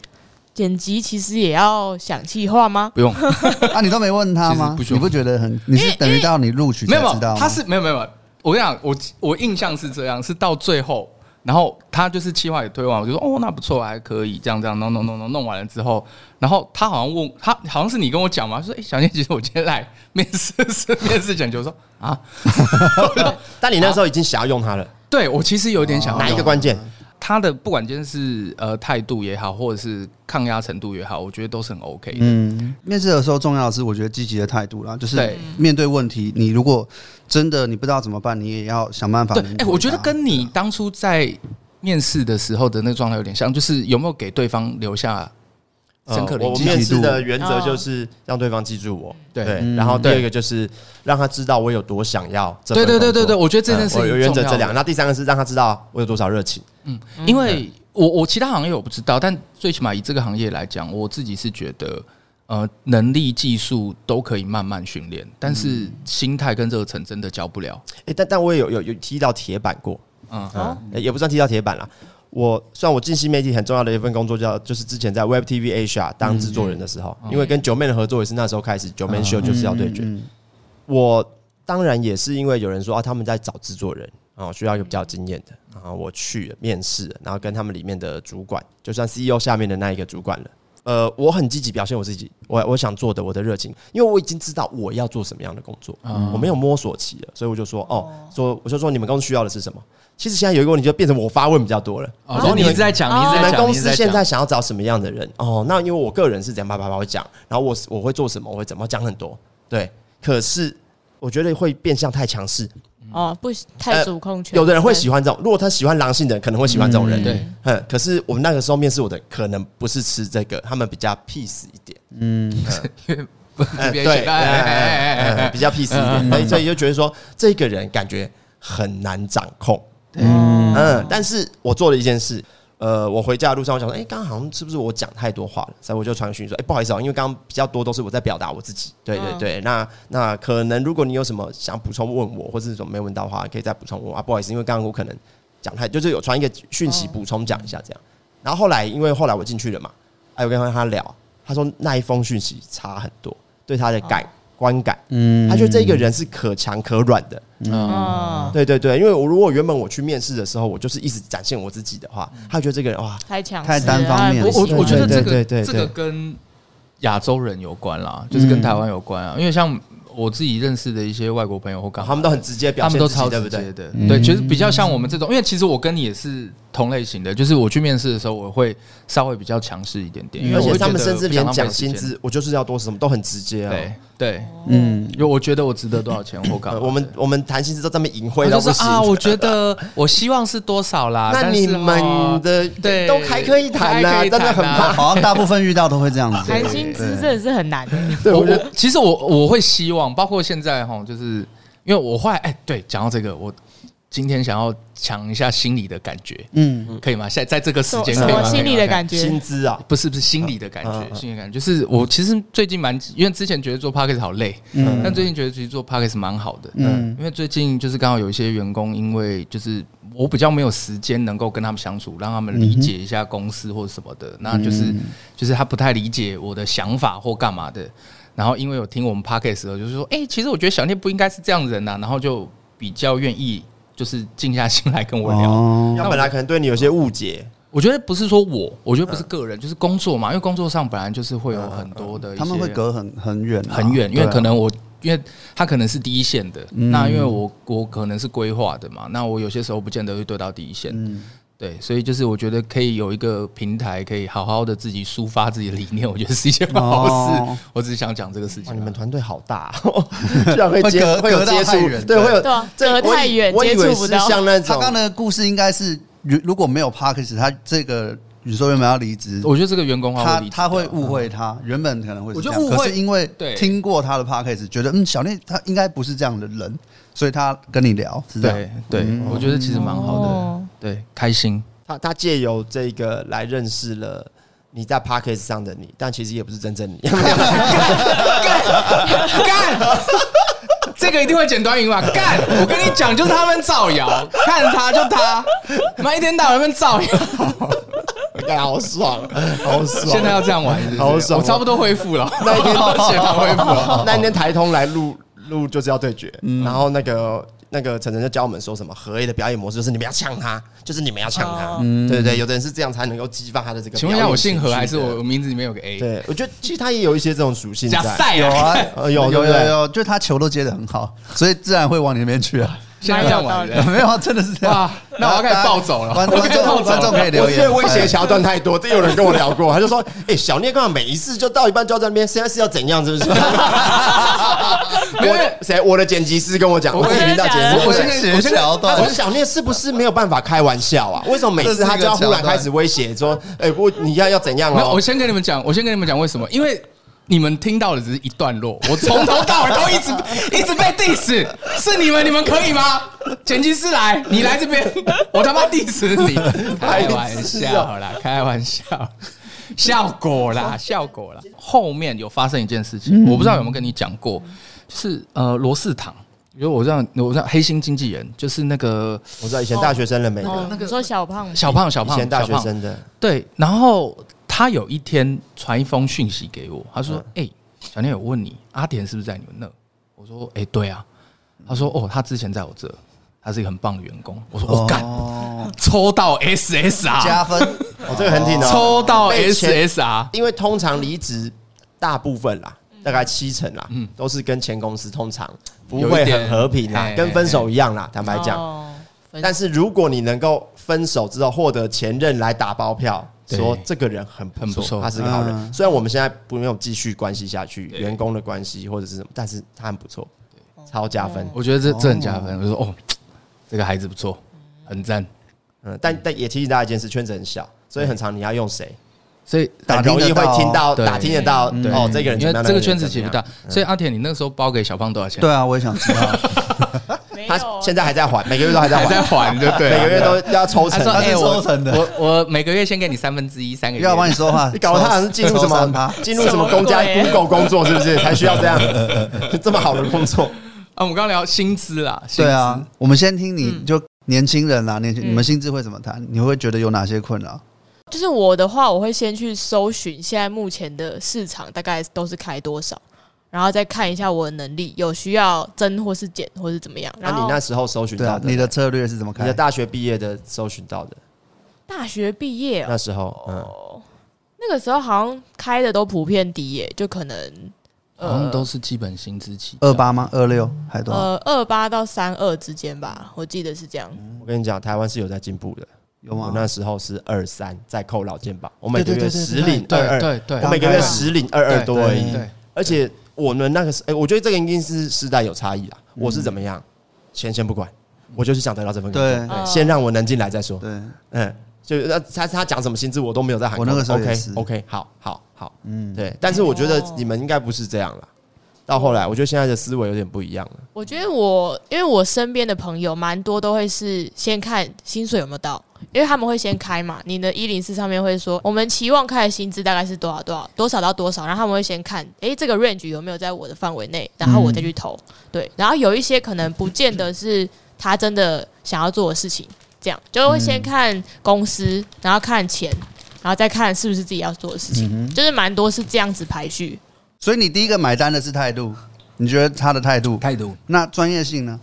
剪辑其实也要想计划吗不用，啊，你都没问他吗你不觉得很？你是等于到你录取没有没有，才知道吗？他是没有没有没有。我跟你讲，我我印象是这样，是到最后，然后他就是企划也推完，我就说哦，那不错，还可以，这样这样弄弄弄弄弄完了之后，然后他好像问他，好像是你跟我讲嘛，说哎、欸，小念，其实我今天来面试是面试讲究，说啊，但你那时候已经想要用它了，对我其实有点想要哪一个关键？他的不管今天是呃态度也好，或者是抗压程度也好，我觉得都是很 OK 的。嗯，面试的时候重要的是，我觉得积极的态度啦，就是面对问题，你如果真的你不知道怎么办，你也要想办法对，哎。我觉得跟你当初在面试的时候的那个状态有点像，就是有没有给对方留下深刻的呃我印象？面试的原则就是让对方记住我，对对，嗯然后第二个就是让他知道我有多想要对对对对对，我觉得这件事情呃我有原则这两个，那第三个是让他知道我有多少热情。嗯，因为我我其他行业我不知道，但最起码以这个行业来讲，我自己是觉得，呃，能力、技术都可以慢慢训练，但是心态跟热忱真的教不了。哎，但但我也有有有踢到铁板过，嗯，嗯，也不算踢到铁板啦。我虽然我进新媒体很重要的一份工作叫，就是之前在 Web TV Asia 当制作人的时候，因为跟九妹的合作也是那时候开始，九妹秀就是要对决。嗯我当然也是因为有人说啊，他们在找制作人啊，需要一个比较经验的，然后我去了面试，然后跟他们里面的主管，就算 CEO 下面的那一个主管了，呃，我很积极表现我自己，我我想做的，我的热情，因为我已经知道我要做什么样的工作，嗯、我没有摸索期了，所以我就说，哦，说我就说你们公司需要的是什么？其实现在有一个问题，就变成我发问比较多了。哦，说你一直在讲，你们公司现在想要找什么样的人？哦，那因为我个人是这样叭叭叭会讲，然后我我会做什么，我会怎么讲很多，对。可是我觉得会变相太强势。哦，不太主控权，呃。有的人会喜欢这种，如果他喜欢狼性的人，可能会喜欢这种人。对，嗯。可是我们那个时候面试我的，可能不是吃这个，他们比较 peace 一点。嗯，对，比较 peace 一点，所以所以就觉得说，这个人感觉很难掌控。嗯嗯，但是我做了一件事，呃，我回家的路上，我想说，哎，刚刚好像是不是我讲太多话了？所以我就传讯说，哎，不好意思啊，因为刚刚比较多都是我在表达我自己。对对对，那那可能如果你有什么想补充问我，或者是什么没问到的话，可以再补充问我啊。不好意思，因为刚刚我可能讲太，就是有传一个讯息补充讲一下这样。然后后来，因为后来我进去了嘛，哎，我跟他聊，他说那一封讯息差很多，对他的改。观感，嗯，他觉得这一个人是可强可软的，嗯，对对对，因为我如果原本我去面试的时候，我就是一直展现我自己的话，他觉得这个人哇，太强，太单方面。我我我觉得这个这个跟亚洲人有关啦，就是跟台湾有关。啊，因为像。我自己认识的一些外国朋友或刚，他们都很直接表现，他们都超直接的，对，其实比较像我们这种，因为其实我跟你也是同类型的，就是我去面试的时候，我会稍微比较强势一点点，而且他们甚至连讲薪资，我就是要多什么都很直接啊，对对，嗯，因为我觉得我值得多少钱，我刚，我们我们谈薪资都这么隐晦就是啊，我觉得我希望是多少啦，那你们的对都还可以谈啊，真的很怕，好像大部分遇到都会这样子，谈薪资真的是很难，对，我其实我我会希望。包括现在哈，就是因为我后来哎，对，讲到这个，我今天想要抢一下心理的感觉，嗯，可以吗？现在在这个时间，可以吗？心理的感觉，薪资啊，不是不是心理的感觉，心理感觉就是我其实最近蛮，因为之前觉得做 Podcast 好累，嗯，但最近觉得其实做 Podcast 蛮好的，嗯，因为最近就是刚好有一些员工，因为就是我比较没有时间能够跟他们相处，让他们理解一下公司或者什么的，那就是就是他不太理解我的想法或干嘛的。然后因为有听我们 podcast 的时候，就是说，哎，其实我觉得小聂不应该是这样的人呐、啊，然后就比较愿意就是静下心来跟我聊。那、哦、本来可能对你有些误解，我觉得不是说我，我觉得不是个人，就是工作嘛，因为工作上本来就是会有很多的，他们会隔很很远很远，因为可能我，因为他可能是第一线的，那因为我我可能是规划的嘛，那我有些时候不见得会对到第一线。对，所以就是我觉得可以有一个平台，可以好好的自己抒发自己的理念，我觉得是一件好事。哦、我只是想讲这个事情。你们团队好大，居然会接会有接触人，对，会有隔太远，接触不到。像那种他刚刚的故事应该是，如如果没有 Parkes，他这个你说原本要离职，我觉得这个员工他他会误会他原本可能会是这样，可是因为听过他的 Parkes，觉得嗯小聂他应该不是这样的人。所以他跟你聊，是这样对我觉得其实蛮好的，哦、对，开心。他他借由这个来认识了你在 Podcast 上的你，但其实也不是真正你。干干，这个一定会剪短影吧？干，我跟你讲，就是他们造谣，看他就他，妈一天到晚在造谣，干好爽，好爽。现在要这样玩是是，好爽。我差不多恢复了，那一天 血糖恢复了，那一天台通来录。录就是要对决，嗯、然后那个那个晨晨就教我们说什么合 A 的表演模式，就是你们要呛他，就是你们要呛他，嗯、对对对，有的人是这样才能够激发他的这个。请问一下，我姓何还是我名字里面有个 A？对，我觉得其实他也有一些这种属性在。假赛有啊，有有有有，就他球都接得很好，所以自然会往你那边去啊。现在这样玩，没有啊，真的是这样。那我要开始暴走了。观众观众可以留言。因为威胁桥段太多，这有人跟我聊过，他就说：“哎，小聂刚好每一次就到一半就在那边，现在是要怎样？是不是？” 没有谁，我的剪辑师跟我讲，我自己频道剪辑师，我现在我现在桥段，我说小聂是不是没有办法开玩笑啊？为什么每次他就要忽然开始威胁说：“哎，我，你要要怎样啊？”我先跟你们讲，我先跟你们讲为什么？因为。你们听到的只是一段落，我从头到尾都一直 一直被 diss，是你们，你们可以吗？剪辑师来，你来这边，我他妈 diss 你，开玩笑啦，开玩笑，效果啦，效果啦。后面有发生一件事情，我不知道有没有跟你讲过，就是呃罗仕堂，因为我这样，我这样黑心经纪人，就是那个我知道以前大学生的每个那个说小胖。小胖小胖，以前大学生的。对，然后。他有一天传一封讯息给我，他说：“哎、欸，小念，我问你，阿田是不是在你们那？”我说：“哎、欸，对啊。”他说：“哦，他之前在我这，他是一个很棒的员工。我说我干，哦，抽到 SSR 加分，哦，这个很挺的，抽到 SSR，因为通常离职大部分啦，大概七成啦，嗯，都是跟前公司通常不会很和平啦，跟分手一样啦，坦白讲。但是如果你能够分手之后获得前任来打包票，说这个人很很不错，他是个好人。虽然我们现在不用继续关系下去，员工的关系或者是什么，但是他很不错，超加分。我觉得这这很加分。我就说哦，这个孩子不错，很赞。嗯，但但也提醒大家一件事，圈子很小，所以很长你要用谁，所以打容易会听到打听得到哦，这个人因为这个圈子其实不大。所以阿铁，你那个时候包给小胖多少钱？对啊，我也想知道。他现在还在还，每个月都还在还，在还，对对，每个月都要抽成，他是抽成的。我我每个月先给你三分之一，三个月要帮你说话，你搞得他好像是进入什么进入什么公家 Google 工作，是不是？才需要这样 这么好的工作啊？我们刚刚聊薪资啦，对啊，我们先听你就年轻人啦，年轻你们薪资会怎么谈？你会觉得有哪些困扰？就是我的话，我会先去搜寻现在目前的市场大概都是开多少。然后再看一下我的能力，有需要增或是减或是怎么样。那你那时候搜寻到的，你的策略是怎么看？你的大学毕业的搜寻到的。大学毕业那时候，嗯，那个时候好像开的都普遍低耶，就可能好像都是基本薪资起二八吗？二六还多少？呃，二八到三二之间吧，我记得是这样。我跟你讲，台湾是有在进步的，有吗？我那时候是二三，再扣老健保，我每个月十领二二，对对，我每个月十领二二多而已，对，而且。我们那个是，哎，我觉得这个一定是时代有差异啦。我是怎么样，钱先不管，我就是想得到这份工作，对，先让我能进来再说。对，嗯，就那他他讲什么薪资，我都没有在喊。我那个时候 OK OK，好好好，嗯，对。但是我觉得你们应该不是这样了。到后来，我觉得现在的思维有点不一样了。我觉得我，因为我身边的朋友蛮多都会是先看薪水有没有到，因为他们会先开嘛。你的一零四上面会说，我们期望开的薪资大概是多少多少多少到多少，然后他们会先看，诶，这个 range 有没有在我的范围内，然后我再去投。对，然后有一些可能不见得是他真的想要做的事情，这样就会先看公司，然后看钱，然后再看是不是自己要做的事情，就是蛮多是这样子排序。所以你第一个买单的是态度，你觉得他的态度？态度。那专业性呢？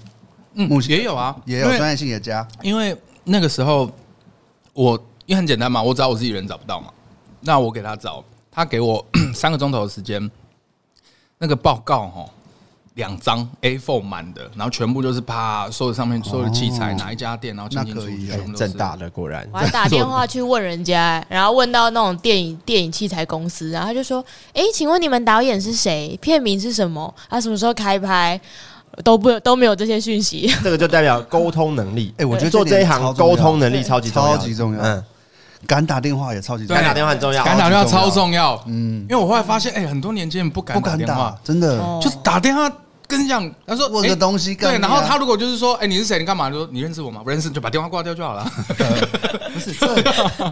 嗯，也有啊，也有专业性也加。因为那个时候我因为很简单嘛，我找我自己人找不到嘛，那我给他找，他给我 三个钟头的时间，那个报告哈。两张 A4 满的，然后全部就是啪，所有上面所有的器材，哪一家店，然后清清楚楚，正大的果然。我还打电话去问人家，然后问到那种电影电影器材公司，然后他就说：“哎，请问你们导演是谁？片名是什么？他什么时候开拍？都不都没有这些讯息。”这个就代表沟通能力。哎，我觉得做这一行沟通能力超级超级重要。嗯。敢打电话也超级重要，敢打电话很重要，敢打电话超重要。嗯，因为我后来发现，哎，很多年轻人不敢打电话，真的就是打电话。跟你讲，他说问个东西，对，然后他如果就是说，哎，你是谁？你干嘛？就说你认识我吗？不认识，就把电话挂掉就好了。不是，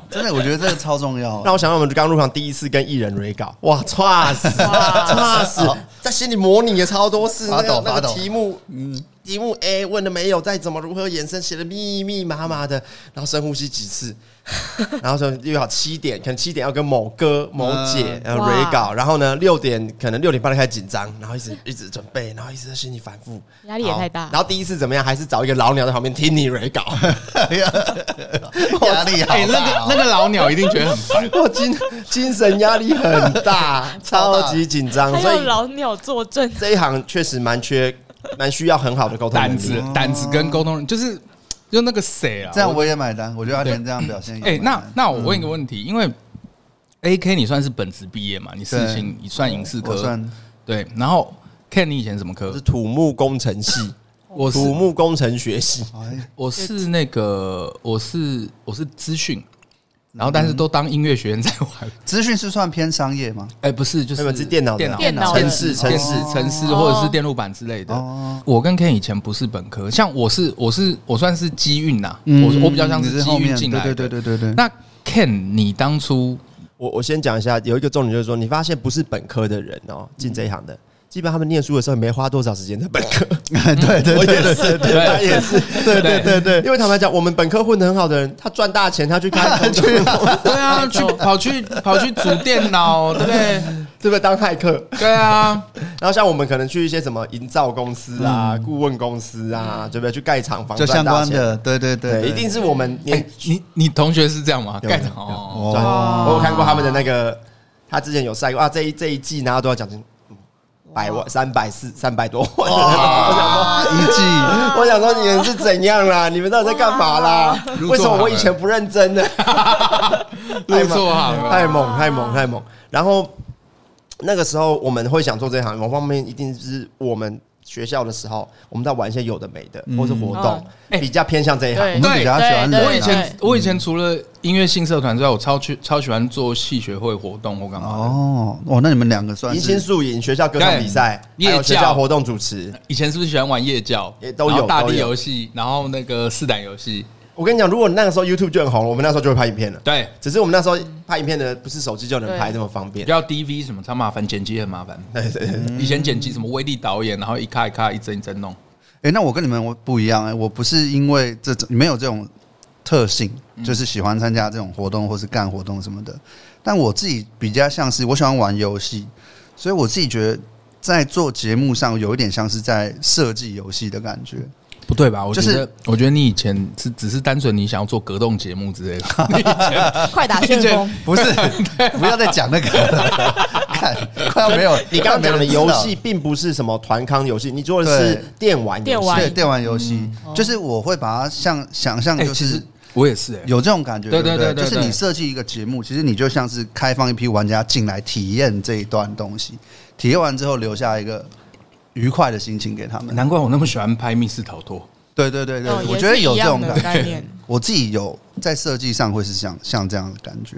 真的，我觉得这个超重要。让我想到我们刚入场第一次跟艺人 re 稿，哇，差死，差死，在心里模拟也超多次，那个那个题目，嗯，题目 A 问了没有？再怎么如何延伸，写的密密麻麻的，然后深呼吸几次。然后说又要七点，可能七点要跟某哥某姐然后 re 稿，然后呢六点可能六点半就开始紧张，然后一直一直准备，然后一直在心里反复，压力也太大。然后第一次怎么样？还是找一个老鸟在旁边听你 re 稿，压力好大。哎，那个那个老鸟一定觉得很烦，我精精神压力很大，超级紧张。所以老鸟坐镇，这一行确实蛮缺，蛮需要很好的沟通胆子，胆子跟沟通就是。就那个谁啊？这样我也买单。我觉得阿田这样表现。哎，那那我问一个问题，因为 A K 你算是本职毕业嘛？你事情你算影视科，对。然后 Ken 你以前什么科？是土木工程系，我土木工程学系。我是那个，我是我是资讯。然后，但是都当音乐学院在玩。资讯是算偏商业吗？哎，不是，就是电脑、电脑、城市、城市、城市，或者是电路板之类的。我跟 Ken 以前不是本科，像我是，我是，我算是机运呐。我我比较像是机运进来。对对对对对。那 Ken，你当初，我我先讲一下，有一个重点就是说，你发现不是本科的人哦，进这一行的，基本上他们念书的时候也没花多少时间在本科。对对，我也是，对，他也是，对对对对。因为坦白讲，我们本科混得很好的人，他赚大钱，他去开公司，对啊，去跑去跑去组电脑，对不对？对不对？当骇客，对啊。然后像我们可能去一些什么营造公司啊、顾问公司啊，对不对？去盖厂房，就相关的，对对对，一定是我们。你你你同学是这样吗？盖厂哦，我有看过他们的那个，他之前有晒过啊，这一这一季拿到多少奖金？百万三百四三百多万，我想说一季，我想说你们是怎样啦？你们到底在干嘛啦？为什么我以前不认真呢？太猛，太猛，太猛，太猛！然后那个时候我们会想做这一行，某方面一定是我们。学校的时候，我们在玩一些有的没的，或是活动，比较偏向这一行。我们比较喜欢。我以前我以前除了音乐性社团之外，我超去超喜欢做系学会活动或干嘛。哦哦，那你们两个算迎新宿营学校歌唱比赛，还有学校活动主持。以前是不是喜欢玩夜教？也都有大地游戏，然后那个四胆游戏。我跟你讲，如果那个时候 YouTube 就很红，我们那时候就会拍影片了。对，只是我们那时候拍影片的不是手机就能拍这么方便，要 DV 什么超麻烦，剪辑很麻烦。对对对，以前剪辑什么威力导演，然后一卡一卡一帧一帧弄。哎，那我跟你们不一样哎，我不是因为这种没有这种特性，就是喜欢参加这种活动或是干活动什么的。但我自己比较像是我喜欢玩游戏，所以我自己觉得在做节目上有一点像是在设计游戏的感觉。不对吧？我觉得，我觉得你以前是只是单纯你想要做格斗节目之类的。快打旋风不是？不要再讲那个了。看，快要没有。你刚刚讲的游戏并不是什么团康游戏，你做的是电玩游戏。对，电玩游戏就是我会把它像想象，就是我也是有这种感觉。对对对，就是你设计一个节目，其实你就像是开放一批玩家进来体验这一段东西，体验完之后留下一个。愉快的心情给他们，难怪我那么喜欢拍密室逃脱。对对对对，我觉得有这种概念。我自己有在设计上会是像像这样的感觉，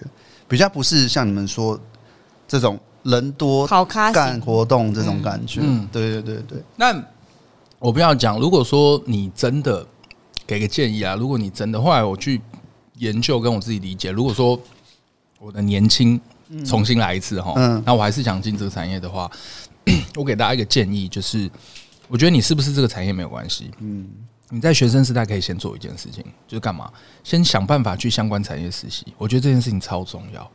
比较不是像你们说这种人多好干活动这种感觉。嗯，对对对对。那我不要讲，如果说你真的给个建议啊，如果你真的后来我去研究跟我自己理解，如果说我的年轻重新来一次哈，嗯，那我还是想进这个产业的话。我给大家一个建议，就是我觉得你是不是这个产业没有关系。嗯，你在学生时代可以先做一件事情，就是干嘛？先想办法去相关产业实习。我觉得这件事情超重要。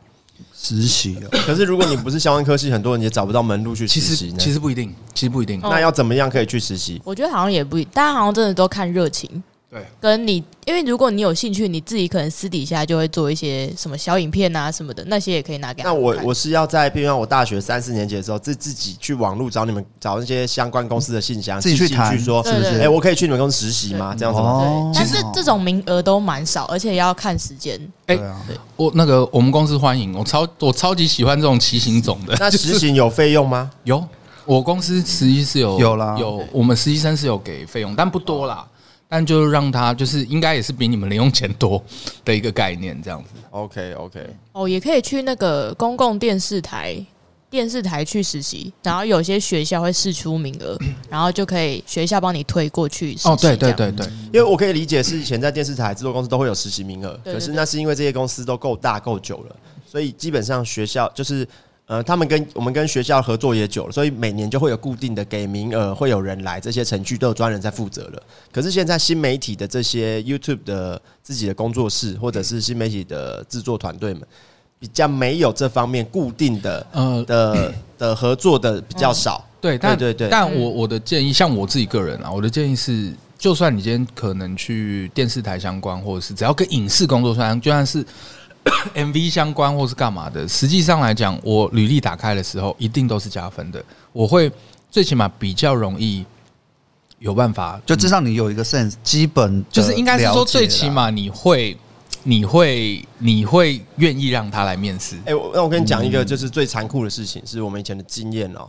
实习，可是如果你不是相关科系，很多人也找不到门路去实习。其实其实不一定，其实不一定。那要怎么样可以去实习？我觉得好像也不，大家好像真的都看热情。对，跟你，因为如果你有兴趣，你自己可能私底下就会做一些什么小影片啊什么的，那些也可以拿给他。那我我是要在，比如说我大学三四年级的时候，自自己去网络找你们，找那些相关公司的信箱，自己去谈，说是不是？哎，我可以去你们公司实习吗？这样子。哦。但是这种名额都蛮少，而且要看时间。哎，我那个我们公司欢迎，我超我超级喜欢这种骑行种的。那实习有费用吗？有，我公司实习是有有啦，有我们实习生是有给费用，但不多啦。但就让他就是应该也是比你们零用钱多的一个概念，这样子。OK OK。哦，也可以去那个公共电视台，电视台去实习，然后有些学校会试出名额，然后就可以学校帮你推过去。哦，对对对对，因为我可以理解是以前在电视台制作公司都会有实习名额，可是那是因为这些公司都够大够久了，所以基本上学校就是。呃，他们跟我们跟学校合作也久了，所以每年就会有固定的给名额，会有人来，这些程序都有专人在负责了。可是现在新媒体的这些 YouTube 的自己的工作室，或者是新媒体的制作团队们，比较没有这方面固定的呃的的合作的比较少。对，对对对。但我我的建议，像我自己个人啊，我的建议是，就算你今天可能去电视台相关，或者是只要跟影视工作相关，就算是。MV 相关或是干嘛的，实际上来讲，我履历打开的时候，一定都是加分的。我会最起码比较容易有办法，就至少你有一个 sense，基本就是应该是说，最起码你会，你会，你会愿意让他来面试。哎，那我跟你讲一个，就是最残酷的事情，是我们以前的经验哦。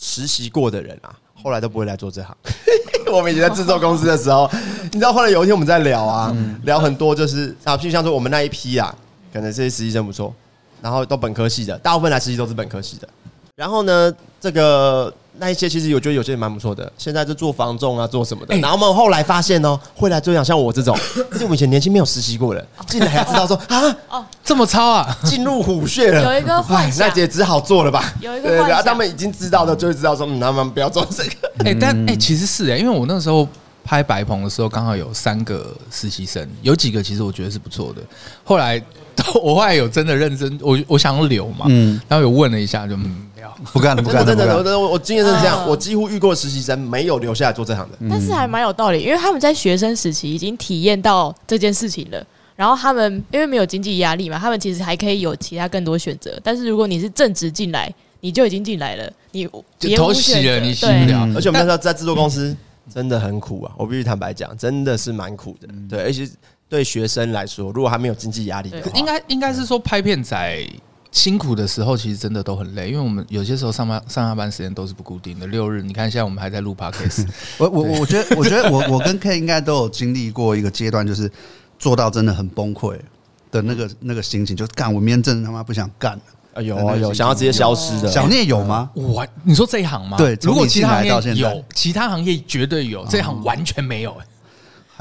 实习过的人啊，后来都不会来做这行。我们以前在制作公司的时候，你知道，后来有一天我们在聊啊，聊很多，就是啊，就像说我们那一批啊。可能这些实习生不错，然后都本科系的，大部分来实习都是本科系的。然后呢，这个那一些其实我觉得有些也蛮不错的，现在就做房仲啊，做什么的。然后我们后来发现哦，会来这样像我这种，而且我们以前年轻没有实习过的，进来还知道说啊，哦，这么超啊，进入虎穴了。有一个幻想，那姐只好做了吧？有一个幻想，然后他们已经知道的，就会知道说，嗯，他们不要做这个。哎，但哎，其实是哎，因为我那时候拍白棚的时候，刚好有三个实习生，有几个其实我觉得是不错的。后来 我后来有真的认真，我我想留嘛，嗯，然后有问了一下，就嗯。不干了，不干了，真的，真的，我我经验是这样，我几乎遇过实习生没有留下来做这行的，但是还蛮有道理，因为他们在学生时期已经体验到这件事情了，然后他们因为没有经济压力嘛，他们其实还可以有其他更多选择。但是如果你是正职进来，你就已经进来了，你就头洗了，你洗不了。而且我们那时候在制作公司真的很苦啊，我必须坦白讲，真的是蛮苦的。对，而且对学生来说，如果还没有经济压力的话，应该应该是说拍片仔。辛苦的时候，其实真的都很累，因为我们有些时候上班上下班时间都是不固定的。六日，你看现在我们还在录 podcast。我我我觉得，我觉得我我跟 K 应该都有经历过一个阶段，就是做到真的很崩溃的那个那个心情，就干我明天真的他妈不想干了。啊有啊有，想要直接消失的。小聂有吗？我你说这一行吗？对，如果其他行业有，其他行业绝对有，这一行完全没有。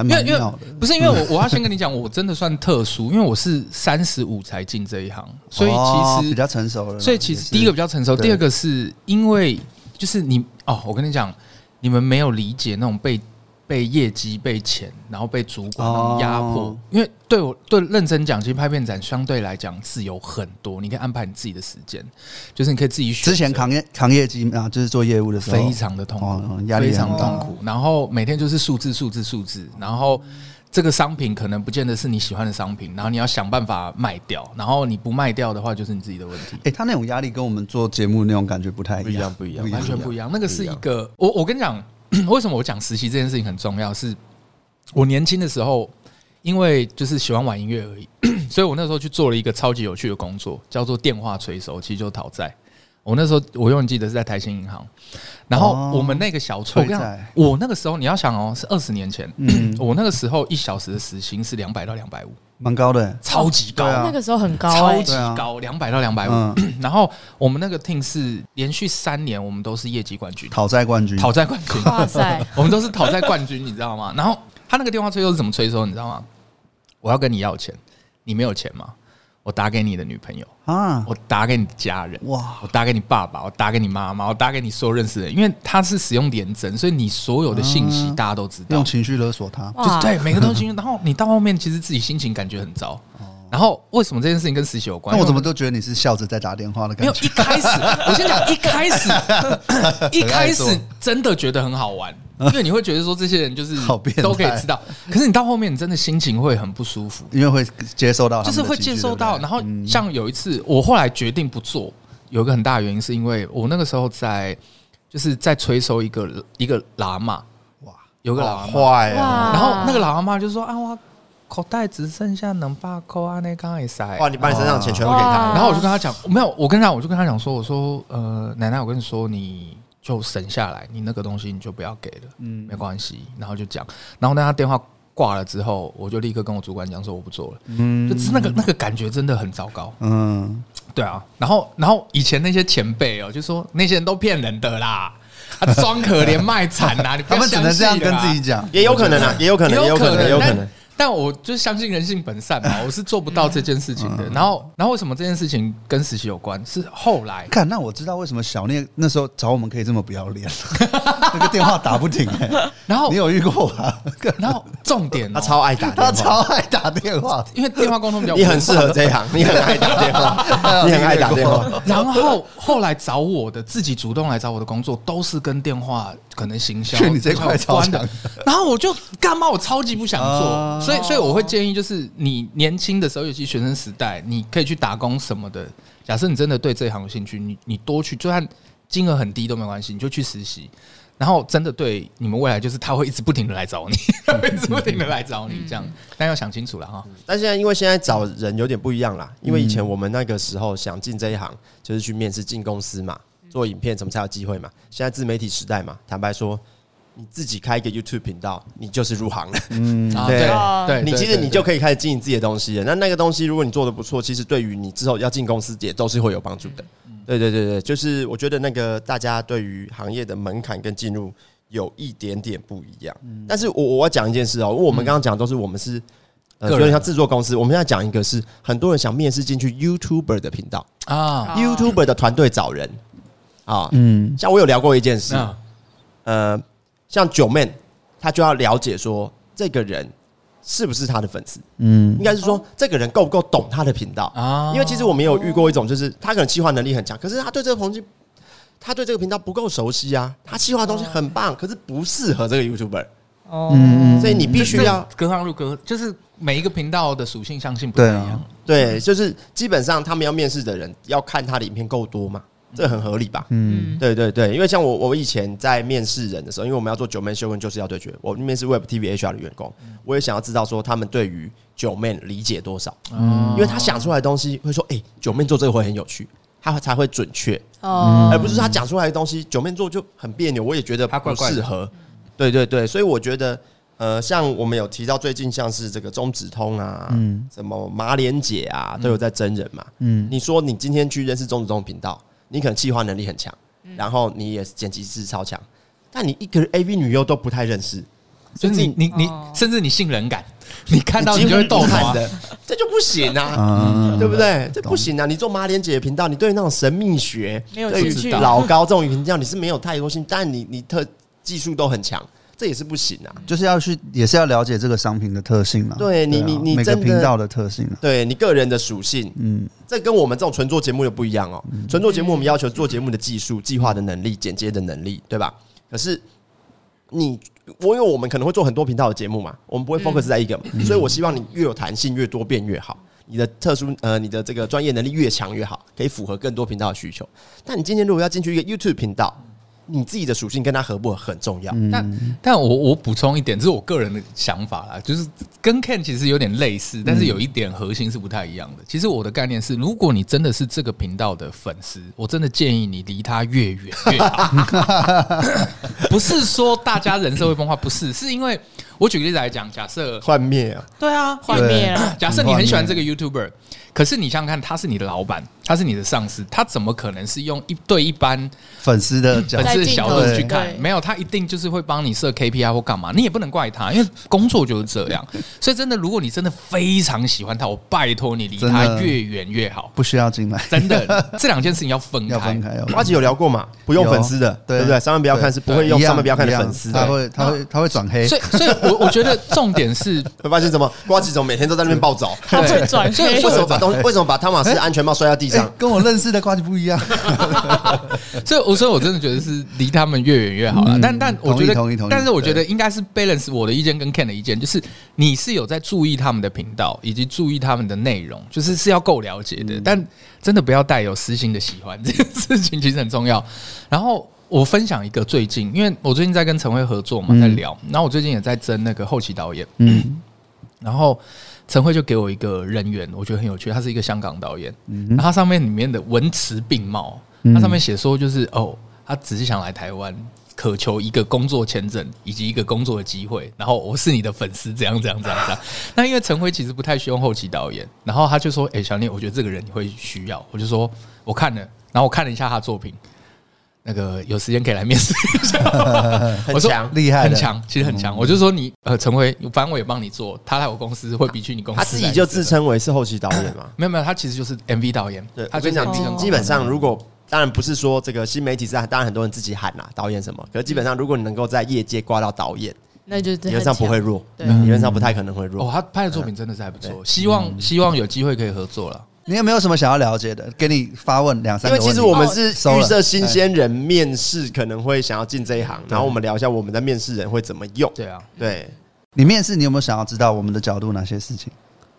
因为因为不是因为我 我要先跟你讲，我真的算特殊，因为我是三十五才进这一行，所以其实比较成熟了。所以其实第一个比较成熟，第二个是因为就是你哦，我跟你讲，你们没有理解那种被。被业绩、被钱，然后被主管压迫。因为对我对认真讲，其实拍片展相对来讲自由很多，你可以安排你自己的时间，就是你可以自己选。之前扛业扛业绩啊，就是做业务的时候，非常的痛苦，压力非常痛苦。然后每天就是数字、数字、数字。然后这个商品可能不见得是你喜欢的商品，然后你要想办法卖掉。然后你不卖掉的话，就是你自己的问题。哎，他那种压力跟我们做节目那种感觉不太一样，不一样，完全不一样。那个是一个，我我跟你讲。为什么我讲实习这件事情很重要？是我年轻的时候，因为就是喜欢玩音乐而已，所以我那时候去做了一个超级有趣的工作，叫做电话催收，其实就是讨债。我那时候我永远记得是在台新银行，然后我们那个小崔，我那个时候你要想哦，是二十年前，嗯。我那个时候一小时的时薪是两百到两百五。蛮高的，超级高，那个时候很高，超级高，两百到两百五。然后我们那个 team 是连续三年，我们都是业绩冠军，讨债冠军，讨债冠军。哇塞，我们都是讨债冠军，你知道吗？然后他那个电话催收是怎么催收，你知道吗？我要跟你要钱，你没有钱吗？我打给你的女朋友啊，我打给你的家人哇，我打给你爸爸，我打给你妈妈，我打给你所有认识的人，因为他是使用联征，所以你所有的信息大家都知道，用情绪勒索他，就是对每个东西。然后你到后面其实自己心情感觉很糟。然后为什么这件事情跟实习有关？那我怎么都觉得你是笑着在打电话的感觉？没有，一开始我先讲，一开始 一开始真的觉得很好玩。因为你会觉得说这些人就是都可以知道，可是你到后面你真的心情会很不舒服，因为会接收到，就是会接收到。然后像有一次，我后来决定不做，有一个很大的原因是因为我那个时候在就是在催收一个一个喇嘛，哇，有个喇嘛坏，然后那个喇嘛就说啊，我口袋只剩下能把扣啊，那刚才塞，哇，你把你身上的钱全部给他，然后我就跟他讲，没有，我跟他我就跟他讲说，我说呃，奶奶，我跟你说你。就省下来，你那个东西你就不要给了，嗯，没关系。然后就讲，然后当他电话挂了之后，我就立刻跟我主管讲说我不做了，嗯，就是那个那个感觉真的很糟糕，嗯，对啊。然后然后以前那些前辈哦，就说那些人都骗人的啦，啊装可怜卖惨呐，你不要相信，他们只能这样跟自己讲，也有可能啊，也有可能，也有可能，也有可能。但我就相信人性本善嘛，我是做不到这件事情的。然后，然后为什么这件事情跟实习有关？是后来看，那我知道为什么小聂那时候找我们可以这么不要脸，那个电话打不停哎。然后你有遇过吗？然后重点，他超爱打，他超爱打电话，因为电话沟通比较。你很适合这一行，你很爱打电话，你很爱打电话。然后后来找我的，自己主动来找我的工作，都是跟电话可能行销 你这块超强。然后我就干嘛？我超级不想做。所以，所以我会建议，就是你年轻的时候，尤其学生时代，你可以去打工什么的。假设你真的对这一行有兴趣，你你多去，就算金额很低都没关系，你就去实习。然后真的对你们未来，就是他会一直不停的来找你，一直不停的来找你，这样。但要想清楚了哈。但现在因为现在找人有点不一样啦，因为以前我们那个时候想进这一行，就是去面试进公司嘛，做影片什么才有机会嘛。现在自媒体时代嘛，坦白说。你自己开一个 YouTube 频道，你就是入行了。嗯，对对，你其实你就可以开始经营自己的东西了。那那个东西，如果你做的不错，其实对于你之后要进公司也都是会有帮助的。对对对对，就是我觉得那个大家对于行业的门槛跟进入有一点点不一样。但是我我要讲一件事哦，因为我们刚刚讲的都是我们是呃，有点像制作公司。我们现在讲一个是很多人想面试进去 YouTuber 的频道啊，YouTuber 的团队找人啊，嗯，像我有聊过一件事，呃，像九妹，他就要了解说这个人。是不是他的粉丝？嗯，应该是说这个人够不够懂他的频道啊？因为其实我们有遇过一种，就是他可能企划能力很强，可是他对这个东西，他对这个频道不够熟悉啊。他企划的东西很棒，可是不适合这个 YouTuber。哦，所以你必须要隔行如隔，就是每一个频道的属性相信不太一样。对，就是基本上他们要面试的人要看他的影片够多嘛。这很合理吧？嗯，对对对，因为像我，我以前在面试人的时候，因为我们要做九妹秀跟就是要对决，我面试 Web TV HR 的员工，我也想要知道说他们对于九妹理解多少，嗯，因为他想出来的东西会说，哎，九妹做这个会很有趣，他才会准确，哦，而不是他讲出来的东西九面做就很别扭，我也觉得不适合，对对对，所以我觉得，呃，像我们有提到最近像是这个中指通啊，嗯，什么马连姐啊，都有在真人嘛，嗯，你说你今天去认识中指通频道。你可能计划能力很强，然后你也是剪辑师超强，但你一个 AV 女优都不太认识，甚至你你你甚至你信任感，你看到你就会动弹的，这就不行啊，对不对？这不行啊！你做马连姐的频道，你对那种神秘学、对于老高这种频道，你是没有太多心，但你你特技术都很强。这也是不行啊，就是要去，也是要了解这个商品的特性啊。对你，你你每个频道的特性，对你个人的属性，嗯，这跟我们这种纯做节目又不一样哦。纯做节目，我们要求做节目的技术、计划的能力、剪接的能力，对吧？可是你，我因为我们可能会做很多频道的节目嘛，我们不会 focus 在一个嘛，所以我希望你越有弹性、越多变越好。你的特殊呃，你的这个专业能力越强越好，可以符合更多频道的需求。但你今天如果要进去一个 YouTube 频道，你自己的属性跟他合不合很重要，但但我我补充一点，这是我个人的想法啦，就是跟 Ken 其实有点类似，但是有一点核心是不太一样的。其实我的概念是，如果你真的是这个频道的粉丝，我真的建议你离他越远越好。不是说大家人设会崩坏，不是，是因为我举个例子来讲，假设幻灭啊，对啊，幻灭啊。假设你很喜欢这个 YouTuber，可是你想想看，他是你的老板，他是你的上司，他怎么可能是用一对一般粉丝的角粉丝小的去看？没有，他一定就是会帮你设 KPI 或干嘛。你也不能怪他，因为工作就是这样。所以真的，如果你真的非常喜欢他，我拜托你离他越远越好，不需要进来。真的，这两件事情要分开。要分开。呱吉有聊过嘛？不用粉丝的，对不对？上面不要看是不会用，上面不要看的粉丝，他会他会他会转黑。所以所以，我我觉得重点是 会发现什么？瓜子怎么每天都在那边暴走？他会转黑。为什么把东西？为什么把汤马斯安全帽摔在地上？跟我认识的瓜子不一样。所以，我说我真的觉得是离他们越远越好了。但但我觉得，但是我觉得应该是 balance 我的意见跟 Ken 的意见，就是你是有在注意他们的频道，以及注意他们的内容，就是是要够了解的。但真的不要带有私心的喜欢，这件事情其实很重要。然后我分享一个最近，因为我最近在跟陈辉合作嘛，在聊。然后我最近也在争那个后期导演，嗯，然后。陈慧就给我一个人员，我觉得很有趣。他是一个香港导演，嗯、他上面里面的文词并茂，他上面写说就是哦，他只是想来台湾，渴求一个工作签证以及一个工作的机会。然后我是你的粉丝，这样这样这样这样。那因为陈慧其实不太需要后期导演，然后他就说：“哎、欸，小聂，我觉得这个人你会需要。”我就说：“我看了，然后我看了一下他的作品。”那个有时间可以来面试一下，很强，厉害，很强，其实很强。我就说你呃，陈辉，反正我也帮你做，他来我公司会比去你公司。他自己就自称为是后期导演嘛？没有没有，他其实就是 MV 导演。对，他跟你讲，基本上如果当然不是说这个新媒体是，当然很多人自己喊啦，导演什么。可是基本上，如果你能够在业界挂到导演，那就理论上不会弱，理论上不太可能会弱。哦，他拍的作品真的是还不错，希望希望有机会可以合作了。你有没有什么想要了解的？给你发问两三个。因为其实我们是预设新鲜人面试可能会想要进这一行，然后我们聊一下我们的面试人会怎么用。对啊，对。你面试，你有没有想要知道我们的角度哪些事情？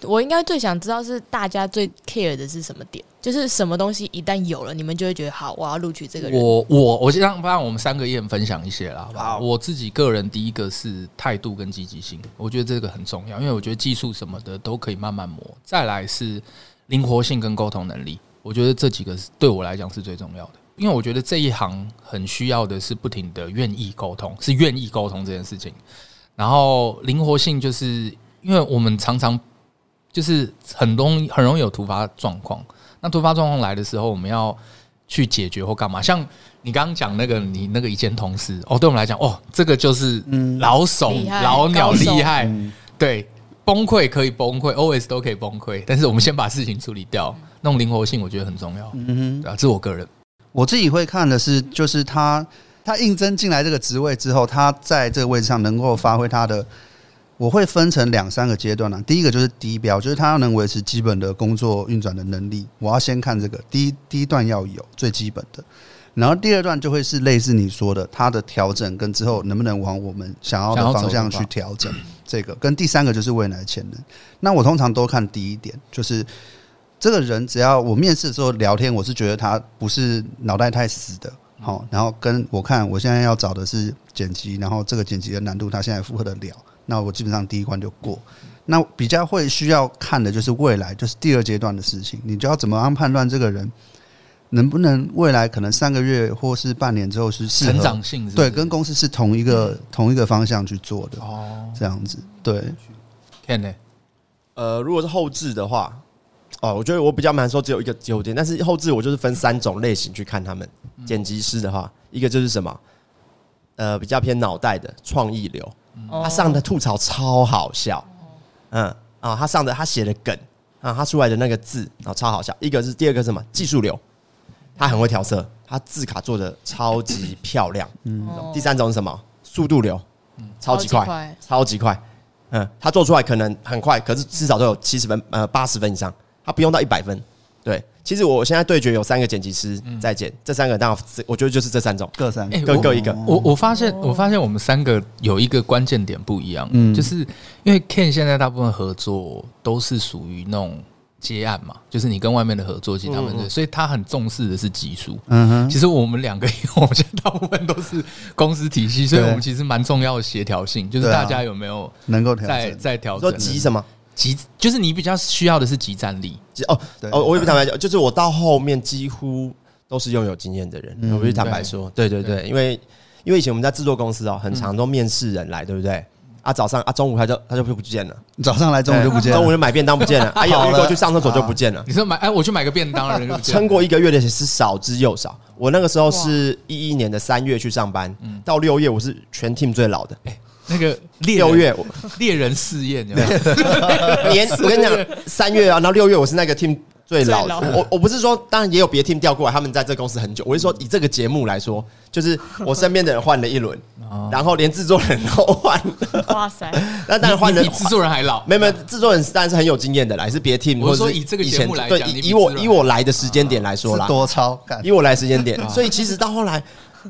我应该最想知道是大家最 care 的是什么点，就是什么东西一旦有了，你们就会觉得好，我要录取这个人。我我我先让让我们三个一人分享一些啦，好不好？我自己个人第一个是态度跟积极性，我觉得这个很重要，因为我觉得技术什么的都可以慢慢磨。再来是。灵活性跟沟通能力，我觉得这几个是对我来讲是最重要的，因为我觉得这一行很需要的是不停的愿意沟通，是愿意沟通这件事情。然后灵活性，就是因为我们常常就是很容很容易有突发状况，那突发状况来的时候，我们要去解决或干嘛。像你刚刚讲那个，你那个以前同事哦，对我们来讲，哦，这个就是老手、嗯、老鸟厉害，嗯、对，崩溃可以崩溃，always 都可以崩溃，但是我们先把事情处理掉，那种灵活性我觉得很重要。嗯哼，对啊，这是我个人，我自己会看的是，就是他他应征进来这个职位之后，他在这个位置上能够发挥他的。我会分成两三个阶段呢、啊。第一个就是低标，就是他要能维持基本的工作运转的能力。我要先看这个第一第一段要有最基本的，然后第二段就会是类似你说的，它的调整跟之后能不能往我们想要的方向去调整这个。跟第三个就是未来的潜能。那我通常都看第一点，就是这个人只要我面试的时候聊天，我是觉得他不是脑袋太死的，好，然后跟我看我现在要找的是剪辑，然后这个剪辑的难度他现在负荷得了。那我基本上第一关就过，那比较会需要看的就是未来，就是第二阶段的事情，你就要怎么样判断这个人能不能未来可能三个月或是半年之后是成长性是是，对，跟公司是同一个、嗯、同一个方向去做的。哦，这样子对。看呢，呃，如果是后置的话，哦，我觉得我比较难说只有一个优点，但是后置我就是分三种类型去看他们。剪辑师的话，一个就是什么，呃，比较偏脑袋的创意流。他上的吐槽超好笑，嗯啊，他上的他写的梗啊，他出来的那个字啊超好笑。一个是第二个是什么？技术流，他很会调色，他字卡做的超级漂亮。嗯，第三种是什么？速度流，超级快，超级快。嗯，他做出来可能很快，可是至少都有七十分呃八十分以上，他不用到一百分。对，其实我现在对决有三个剪辑师在剪，这三个当然我觉得就是这三种，各三。个，各各一个。我我发现我发现我们三个有一个关键点不一样，嗯，就是因为 Ken 现在大部分合作都是属于那种接案嘛，就是你跟外面的合作，其实他们所以他很重视的是技术。嗯哼，其实我们两个，我们现在大部分都是公司体系，所以我们其实蛮重要的协调性，就是大家有没有能够在在调整，说急什么？集就是你比较需要的是集战力。哦，哦，我也不坦白讲，就是我到后面几乎都是拥有经验的人，我不坦白说，对对对，因为因为以前我们在制作公司哦，很常都面试人来，对不对？啊，早上啊，中午他就他就不见了，早上来中午就不见了，中午就买便当不见了，哎 呀，过去上厕所就不见了。你说买哎，我去买个便当的人，撑过一个月的是少之又少。我那个时候是一一年的三月去上班，到六月我是全 team 最老的。那个六月。猎人试验，年我跟你讲，三月啊，然后六月我是那个 team 最老的。我我不是说，当然也有别 team 调过来，他们在这公司很久。我是说，以这个节目来说，就是我身边的人换了一轮，然后连制作人都换了。哇塞！那当然换人比制作人还老。没有没有，制作人当然是很有经验的，来是别 team。我说以这个节目来讲，以我以我来的时间点来说啦，多超，以我来时间点，所以其实到后来。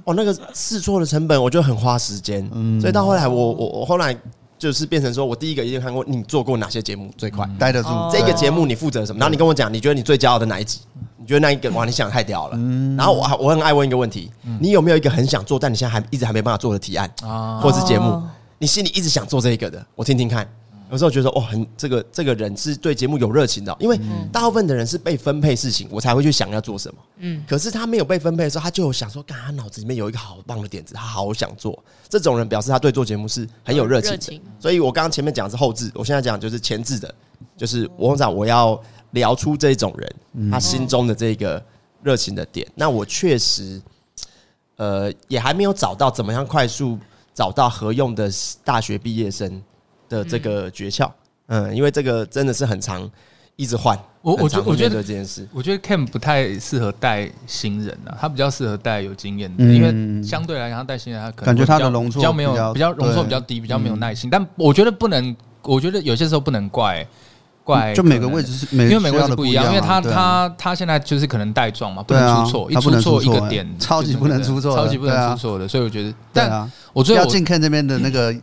哦，那个试错的成本，我觉得很花时间，嗯，所以到后来我，我我我后来就是变成说，我第一个一定看过你做过哪些节目最快，待得住。这个节目你负责什么，然后你跟我讲，你觉得你最骄傲的哪一集？你觉得那一个哇，你想太屌了，然后我我很爱问一个问题，你有没有一个很想做，但你现在还一直还没办法做的提案啊，或是节目，你心里一直想做这个的，我听听看。有时候觉得哦，很这个这个人是对节目有热情的，因为大部分的人是被分配事情，我才会去想要做什么。嗯，可是他没有被分配的时候，他就有想说，干他脑子里面有一个好棒的点子，他好想做。这种人表示他对做节目是很有热情的。所以我刚刚前面讲的是后置，我现在讲就是前置的，就是我讲我要聊出这种人他心中的这个热情的点。那我确实，呃，也还没有找到怎么样快速找到合用的大学毕业生。的这个诀窍，嗯，因为这个真的是很长一直换。我我觉我觉得这件事，我觉得 Cam 不太适合带新人啊，他比较适合带有经验的，因为相对来讲，他带新人他可能感觉他的容错比较没有比较容错比较低，比较没有耐心。但我觉得不能，我觉得有些时候不能怪怪，就每个位置是，因为每个位置不一样，因为他他他现在就是可能带状嘛，不能出错，一出错一个点，超级不能出错，超级不能出错的，所以我觉得，但我最后要进 Ken 这边的那个。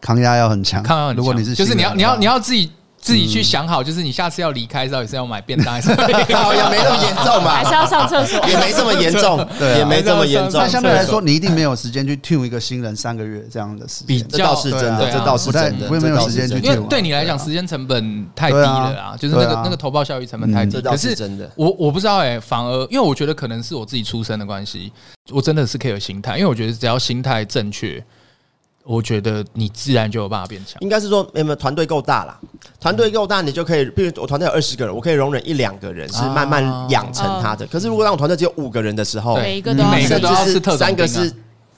抗压要很强，抗压很强。如果你是，就是你要，你要，你要自己自己去想好，就是你下次要离开的时候，也是要买便当，还是也没那么严重嘛？还是要上厕所？也没这么严重，对，也没这么严重。但相对来说，你一定没有时间去 tune 一个新人三个月这样的时间，比较是真的，这倒是真的，不会没有时间去 tune。因为对你来讲，时间成本太低了啊，就是那个那个投报效益成本太低。可是真的，我我不知道哎，反而因为我觉得可能是我自己出身的关系，我真的是可以有心态，因为我觉得只要心态正确。我觉得你自然就有办法变强。应该是说，有没有团队够大啦？团队够大，你就可以，比如我团队有二十个人，我可以容忍一两个人是慢慢养成他的。可是如果让我团队只有五个人的时候，每一个都每个都是特三个是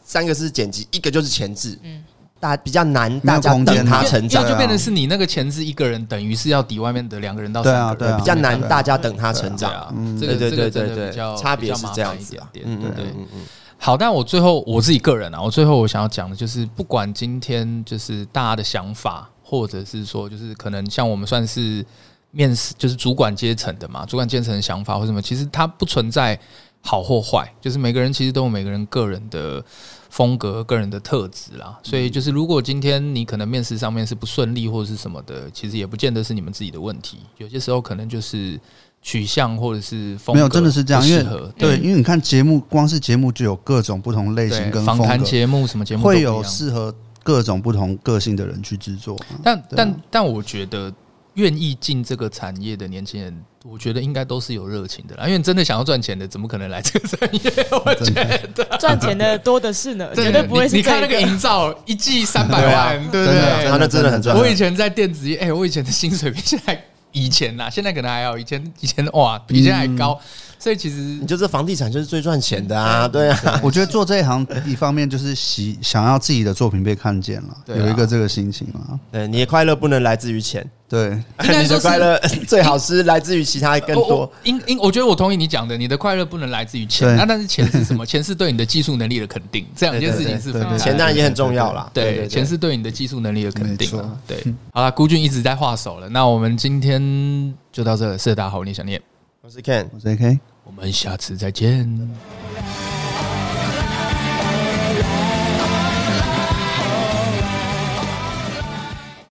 三个是剪辑，一个就是前置，嗯，大比较难，大家等他成长，就变成是你那个前置一个人，等于是要抵外面的两个人到三个人，比较难，大家等他成长。嗯，对对对对对，差别是这样子啊，嗯嗯嗯嗯。好，但我最后我自己个人啊，我最后我想要讲的就是，不管今天就是大家的想法，或者是说就是可能像我们算是面试，就是主管阶层的嘛，主管阶层的想法或什么，其实它不存在好或坏，就是每个人其实都有每个人个人的风格、个人的特质啦。所以就是如果今天你可能面试上面是不顺利或者是什么的，其实也不见得是你们自己的问题，有些时候可能就是。取向或者是风格，没有，真的是这样，因为对，嗯、因为你看节目，光是节目就有各种不同类型跟访谈节目，什么节目会有适合各种不同个性的人去制作。但但但我觉得，愿意进这个产业的年轻人，我觉得应该都是有热情的啦。因为真的想要赚钱的，怎么可能来这个产业？我觉得 赚钱的多的是呢，绝对不会是。你看那个营造，一季三百万，对不对？他那真的很赚。我以前在电子业，哎，我以前的薪水比现在。以前呐，现在可能还要以前以前哇，比现在还高，所以其实你就是房地产就是最赚钱的啊，对啊。我觉得做这一行一方面就是喜想要自己的作品被看见了，啊、有一个这个心情啊。对，你的快乐不能来自于钱。对，你的快乐 最好是来自于其他更多。因因，我觉得我同意你讲的，你的快乐不能来自于钱。那但是钱是什么？钱是对你的技术能力的肯定。这两件事情是分开。钱当然也很重要啦。对，钱是对你的技术能力的肯定。对，好了，孤军一直在画手了。那我们今天就到这，谢谢大家好，我是念小念，我是 Ken，我是 AK，我们下次再见。